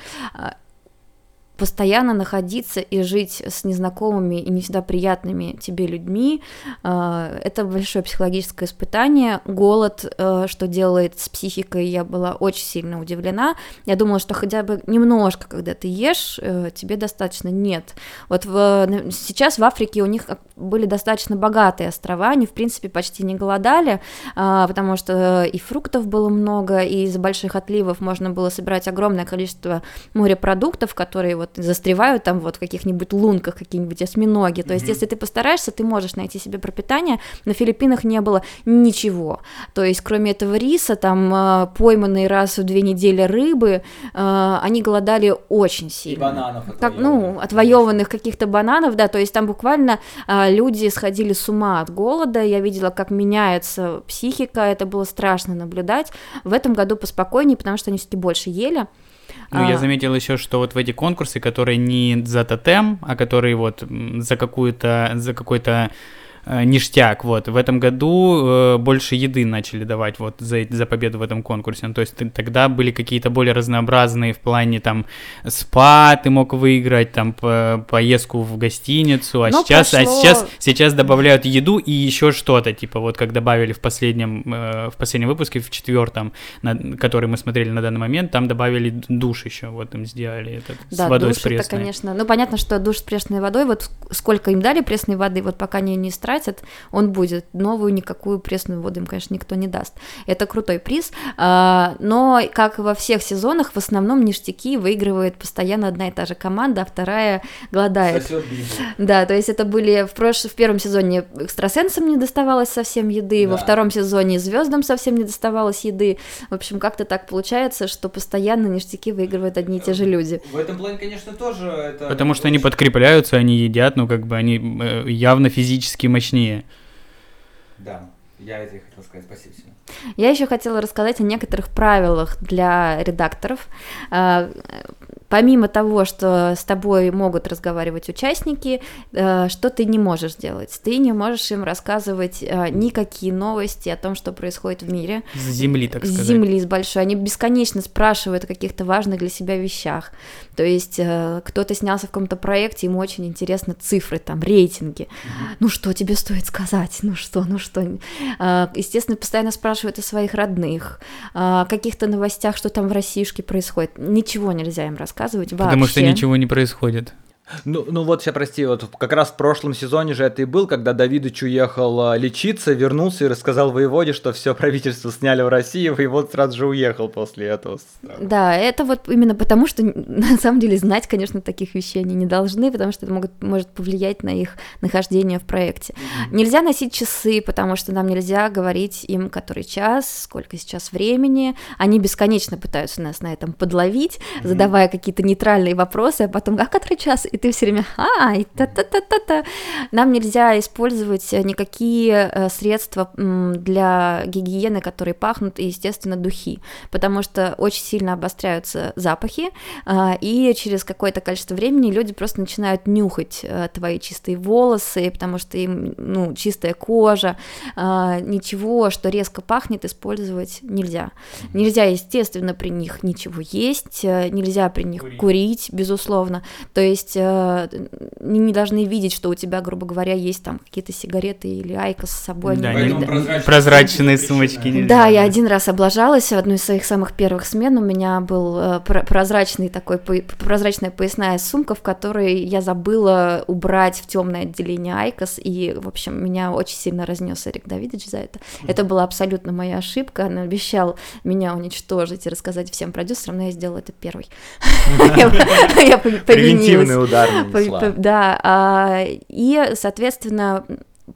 А, постоянно находиться и жить с незнакомыми и не всегда приятными тебе людьми, э, это большое психологическое испытание. Голод, э, что делает с психикой, я была очень сильно удивлена. Я думала, что хотя бы немножко, когда ты ешь, э, тебе достаточно. Нет. Вот в, сейчас в Африке у них были достаточно богатые острова, они, в принципе, почти не голодали, потому что и фруктов было много, и из больших отливов можно было собирать огромное количество морепродуктов, которые вот вот застревают там вот в каких-нибудь лунках, какие-нибудь осьминоги. То есть, mm-hmm. если ты постараешься, ты можешь найти себе пропитание. На Филиппинах не было ничего. То есть, кроме этого риса, там э, пойманные раз в две недели рыбы, э, они голодали очень сильно. И бананов как, Ну, отвоеванных каких-то бананов, да, то есть там буквально э, люди сходили с ума от голода, я видела, как меняется психика, это было страшно наблюдать. В этом году поспокойнее, потому что они все-таки больше ели. Ну, а... я заметил еще, что вот в эти конкурсы, которые не за тотем, а которые вот за какую-то, за какой-то ништяк, вот. В этом году э, больше еды начали давать вот за, за победу в этом конкурсе. Ну, то есть тогда были какие-то более разнообразные в плане там спа ты мог выиграть, там по, поездку в гостиницу, а сейчас, а пошло... а сейчас, сейчас добавляют еду и еще что-то, типа вот как добавили в последнем, э, в последнем выпуске, в четвертом, на, который мы смотрели на данный момент, там добавили душ еще, вот им сделали этот да, с водой душ с пресной. Это, конечно, ну понятно, что душ с пресной водой, вот сколько им дали пресной воды, вот пока не, не тратят, он будет. Новую никакую пресную воду им, конечно, никто не даст. Это крутой приз. А, но, как во всех сезонах, в основном ништяки выигрывает постоянно одна и та же команда, а вторая голодает. Да, то есть это были в, прош... в первом сезоне экстрасенсам не доставалось совсем еды, да. во втором сезоне звездам совсем не доставалось еды. В общем, как-то так получается, что постоянно ништяки выигрывают одни и те же люди. В этом плане, конечно, тоже это... Потому что они подкрепляются, они едят, ну, как бы они э, явно физически мощнее. Да, я это и хотел сказать. Спасибо, Сина. Я еще хотела рассказать о некоторых правилах для редакторов. Помимо того, что с тобой могут разговаривать участники, э, что ты не можешь делать? Ты не можешь им рассказывать э, никакие новости о том, что происходит в мире. С земли, так сказать. С земли, с большой. Они бесконечно спрашивают о каких-то важных для себя вещах. То есть э, кто-то снялся в каком-то проекте, ему очень интересны цифры, там, рейтинги. Mm-hmm. Ну что тебе стоит сказать? Ну что, ну что? Естественно, постоянно спрашивают о своих родных, о каких-то новостях, что там в Российске происходит. Ничего нельзя им рассказать рассказывать вообще. Потому что ничего не происходит. Ну, ну вот, сейчас прости, вот как раз в прошлом сезоне же это и был, когда Давидыч уехал а, лечиться, вернулся и рассказал воеводе, что все правительство сняли в России, воевод сразу же уехал после этого. Да, это вот именно потому, что на самом деле знать, конечно, таких вещей они не должны, потому что это могут, может повлиять на их нахождение в проекте. Mm-hmm. Нельзя носить часы, потому что нам нельзя говорить им, который час, сколько сейчас времени. Они бесконечно пытаются нас на этом подловить, mm-hmm. задавая какие-то нейтральные вопросы, а потом, а который час? И ты все время, а, и та-та-та-та-та. Нам нельзя использовать никакие э, средства для гигиены, которые пахнут, и, естественно, духи, потому что очень сильно обостряются запахи, а, и через какое-то количество времени люди просто начинают нюхать э, твои чистые волосы, потому что им, ну, чистая кожа, ничего, что резко пахнет, использовать нельзя. Нельзя, естественно, при них ничего есть, э, нельзя при них курить, курить безусловно, то есть не, не должны видеть, что у тебя, грубо говоря, есть там какие-то сигареты или айкос с собой. Да, не, прозрачные, прозрачные сумочки нельзя. Да, я один раз облажалась в одной из своих самых первых смен. У меня был э, прозрачный такой прозрачная поясная сумка, в которой я забыла убрать в темное отделение айкос, и, в общем, меня очень сильно разнес Эрик Давидович за это. Это была абсолютно моя ошибка. Он обещал меня уничтожить и рассказать всем продюсерам, но я сделала это первой. Я повинилась Да, а, и, соответственно,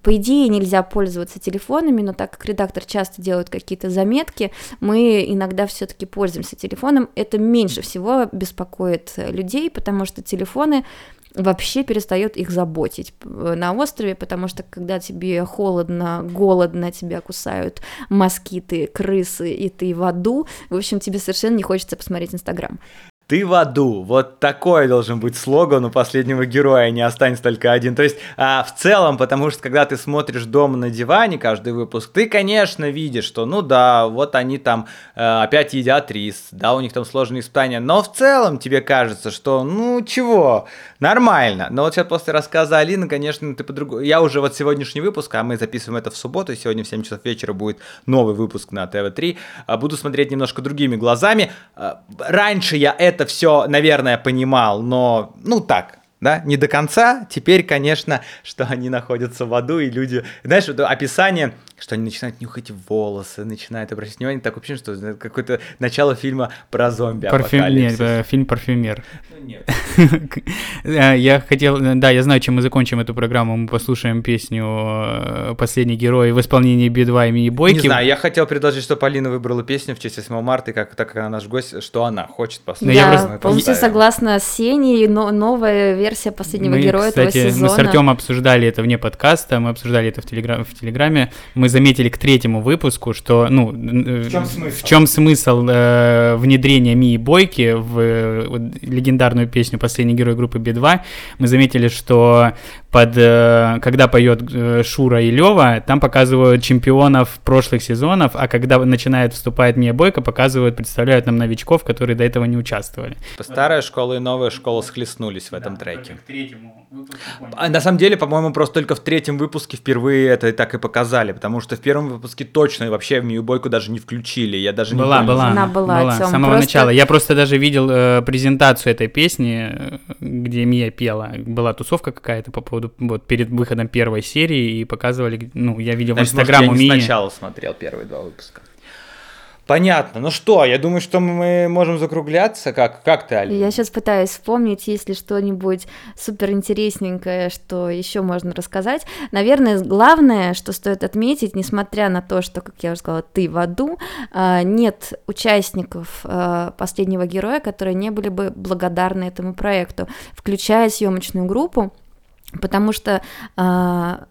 по идее нельзя пользоваться телефонами, но так как редактор часто делает какие-то заметки, мы иногда все-таки пользуемся телефоном. Это меньше всего беспокоит людей, потому что телефоны вообще перестает их заботить на острове, потому что когда тебе холодно, голодно, тебя кусают москиты, крысы, и ты в аду, в общем, тебе совершенно не хочется посмотреть Инстаграм. Ты в аду. Вот такой должен быть слоган у последнего героя, не останется только один. То есть, а, в целом, потому что когда ты смотришь дома на диване каждый выпуск, ты, конечно, видишь, что, ну да, вот они там э, опять едят рис, да, у них там сложные испытания, но в целом тебе кажется, что, ну, чего, нормально. Но вот сейчас после рассказа Алины, конечно, ты по-другому... Я уже вот сегодняшний выпуск, а мы записываем это в субботу, сегодня в 7 часов вечера будет новый выпуск на ТВ-3, а, буду смотреть немножко другими глазами. А, раньше я это это все, наверное, понимал, но, ну так, да, не до конца. Теперь, конечно, что они находятся в аду, и люди... Знаешь, вот описание, что они начинают нюхать волосы, начинают обращать внимание, так вообще, что это какое-то начало фильма про зомби Парфюм... Нет, это фильм «Парфюмер». Ну, нет. Э, я хотел... Да, я знаю, чем мы закончим эту программу. Мы послушаем песню э, «Последний герой» в исполнении Би-2 и Мини-Бойки. Не знаю, я хотел предложить, что Полина выбрала песню в честь 8 марта, и как, так как она наш гость, что она хочет послушать. Я полностью согласна с Сеней, но новая версия «Последнего мы, героя» кстати, этого сезона. Мы с Артемом обсуждали это вне подкаста, мы обсуждали это в, телегра... в Телеграме. Мы заметили к третьему выпуску, что, ну, в чем смысл, в чем смысл э, внедрения Мии Бойки в э, легендарную песню «Последний герой группы Би-2». Мы заметили, что под, э, когда поет э, Шура и Лева, там показывают чемпионов прошлых сезонов, а когда начинает вступать Мия Бойко, показывают, представляют нам новичков, которые до этого не участвовали. Старая школа и новая школа схлестнулись в этом да, треке. К третьему а, на самом деле, по-моему, просто только в третьем выпуске впервые это так и показали, потому что в первом выпуске точно вообще в Мию Бойку даже не включили. Я даже была, не была, Она была, была с самого просто... начала. Я просто даже видел э, презентацию этой песни, э, где Мия пела. Была тусовка какая-то по поводу вот перед выходом первой серии и показывали, ну, я видел Значит, в Инстаграм у Мии. Я сначала смотрел первые два выпуска. Понятно. Ну что, я думаю, что мы можем закругляться. Как, как ты, Алина? Я сейчас пытаюсь вспомнить, есть ли что-нибудь супер интересненькое, что еще можно рассказать. Наверное, главное, что стоит отметить, несмотря на то, что, как я уже сказала, ты в аду, а, нет участников а, последнего героя, которые не были бы благодарны этому проекту, включая съемочную группу, потому что а,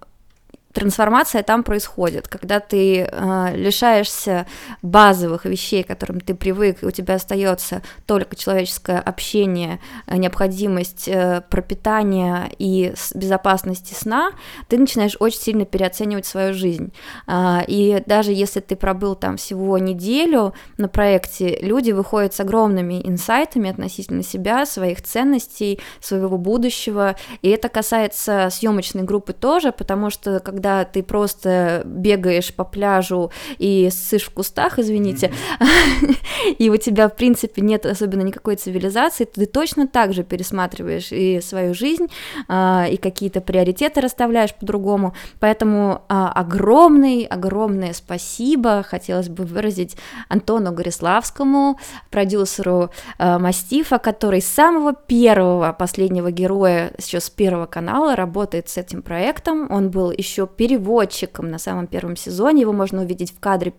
трансформация там происходит, когда ты э, лишаешься базовых вещей, к которым ты привык, и у тебя остается только человеческое общение, э, необходимость э, пропитания и безопасности сна, ты начинаешь очень сильно переоценивать свою жизнь. Э, и даже если ты пробыл там всего неделю на проекте, люди выходят с огромными инсайтами относительно себя, своих ценностей, своего будущего, и это касается съемочной группы тоже, потому что когда когда ты просто бегаешь по пляжу и ссышь в кустах, извините, и у тебя, в принципе, нет особенно никакой цивилизации, ты точно так же пересматриваешь и свою жизнь, а, и какие-то приоритеты расставляешь по-другому. Поэтому а, огромный, огромное спасибо хотелось бы выразить Антону Гориславскому, продюсеру а, Мастифа, который с самого первого последнего героя, еще с первого канала, работает с этим проектом. Он был еще переводчиком на самом первом сезоне. Его можно увидеть в кадре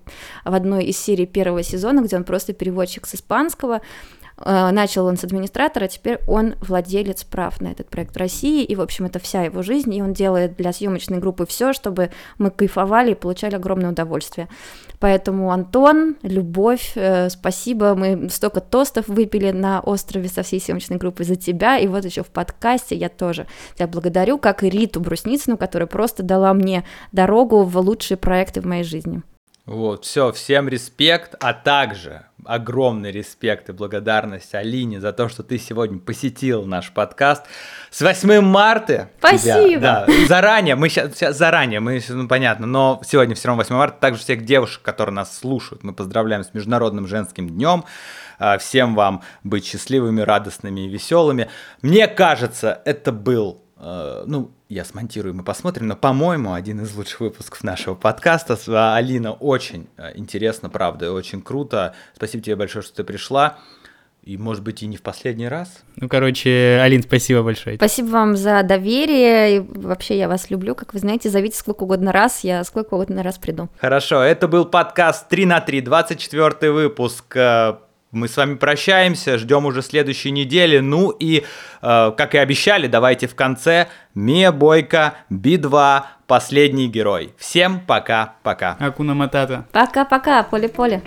в одной из серий первого сезона, где он просто переводчик с испанского. Э, начал он с администратора, теперь он владелец прав на этот проект в России, и, в общем, это вся его жизнь, и он делает для съемочной группы все, чтобы мы кайфовали и получали огромное удовольствие. Поэтому, Антон, любовь, э, спасибо, мы столько тостов выпили на острове со всей съемочной группой за тебя, и вот еще в подкасте я тоже тебя благодарю, как и Риту Брусницыну, которая просто дала мне дорогу в лучшие проекты в моей жизни. Вот, все, всем респект, а также огромный респект и благодарность Алине за то, что ты сегодня посетил наш подкаст. С 8 марта! Спасибо! Тебя, да, заранее, мы сейчас, сейчас заранее, мы, ну понятно, но сегодня все равно 8 марта, также всех девушек, которые нас слушают, мы поздравляем с Международным женским днем. А, всем вам быть счастливыми, радостными и веселыми. Мне кажется, это был Э, ну, я смонтирую, мы посмотрим, но, по-моему, один из лучших выпусков нашего подкаста. Алина, очень э, интересно, правда, очень круто. Спасибо тебе большое, что ты пришла. И, может быть, и не в последний раз. Ну, короче, Алин, спасибо большое. Спасибо вам за доверие. И вообще, я вас люблю. Как вы знаете, зовите сколько угодно раз, я сколько угодно раз приду. Хорошо, это был подкаст 3 на 3, 24 выпуск э, мы с вами прощаемся, ждем уже следующей недели. Ну и, э, как и обещали, давайте в конце Мия Бойко, Би-2, последний герой. Всем пока-пока. Акуна Матата. Пока-пока, поле-поле.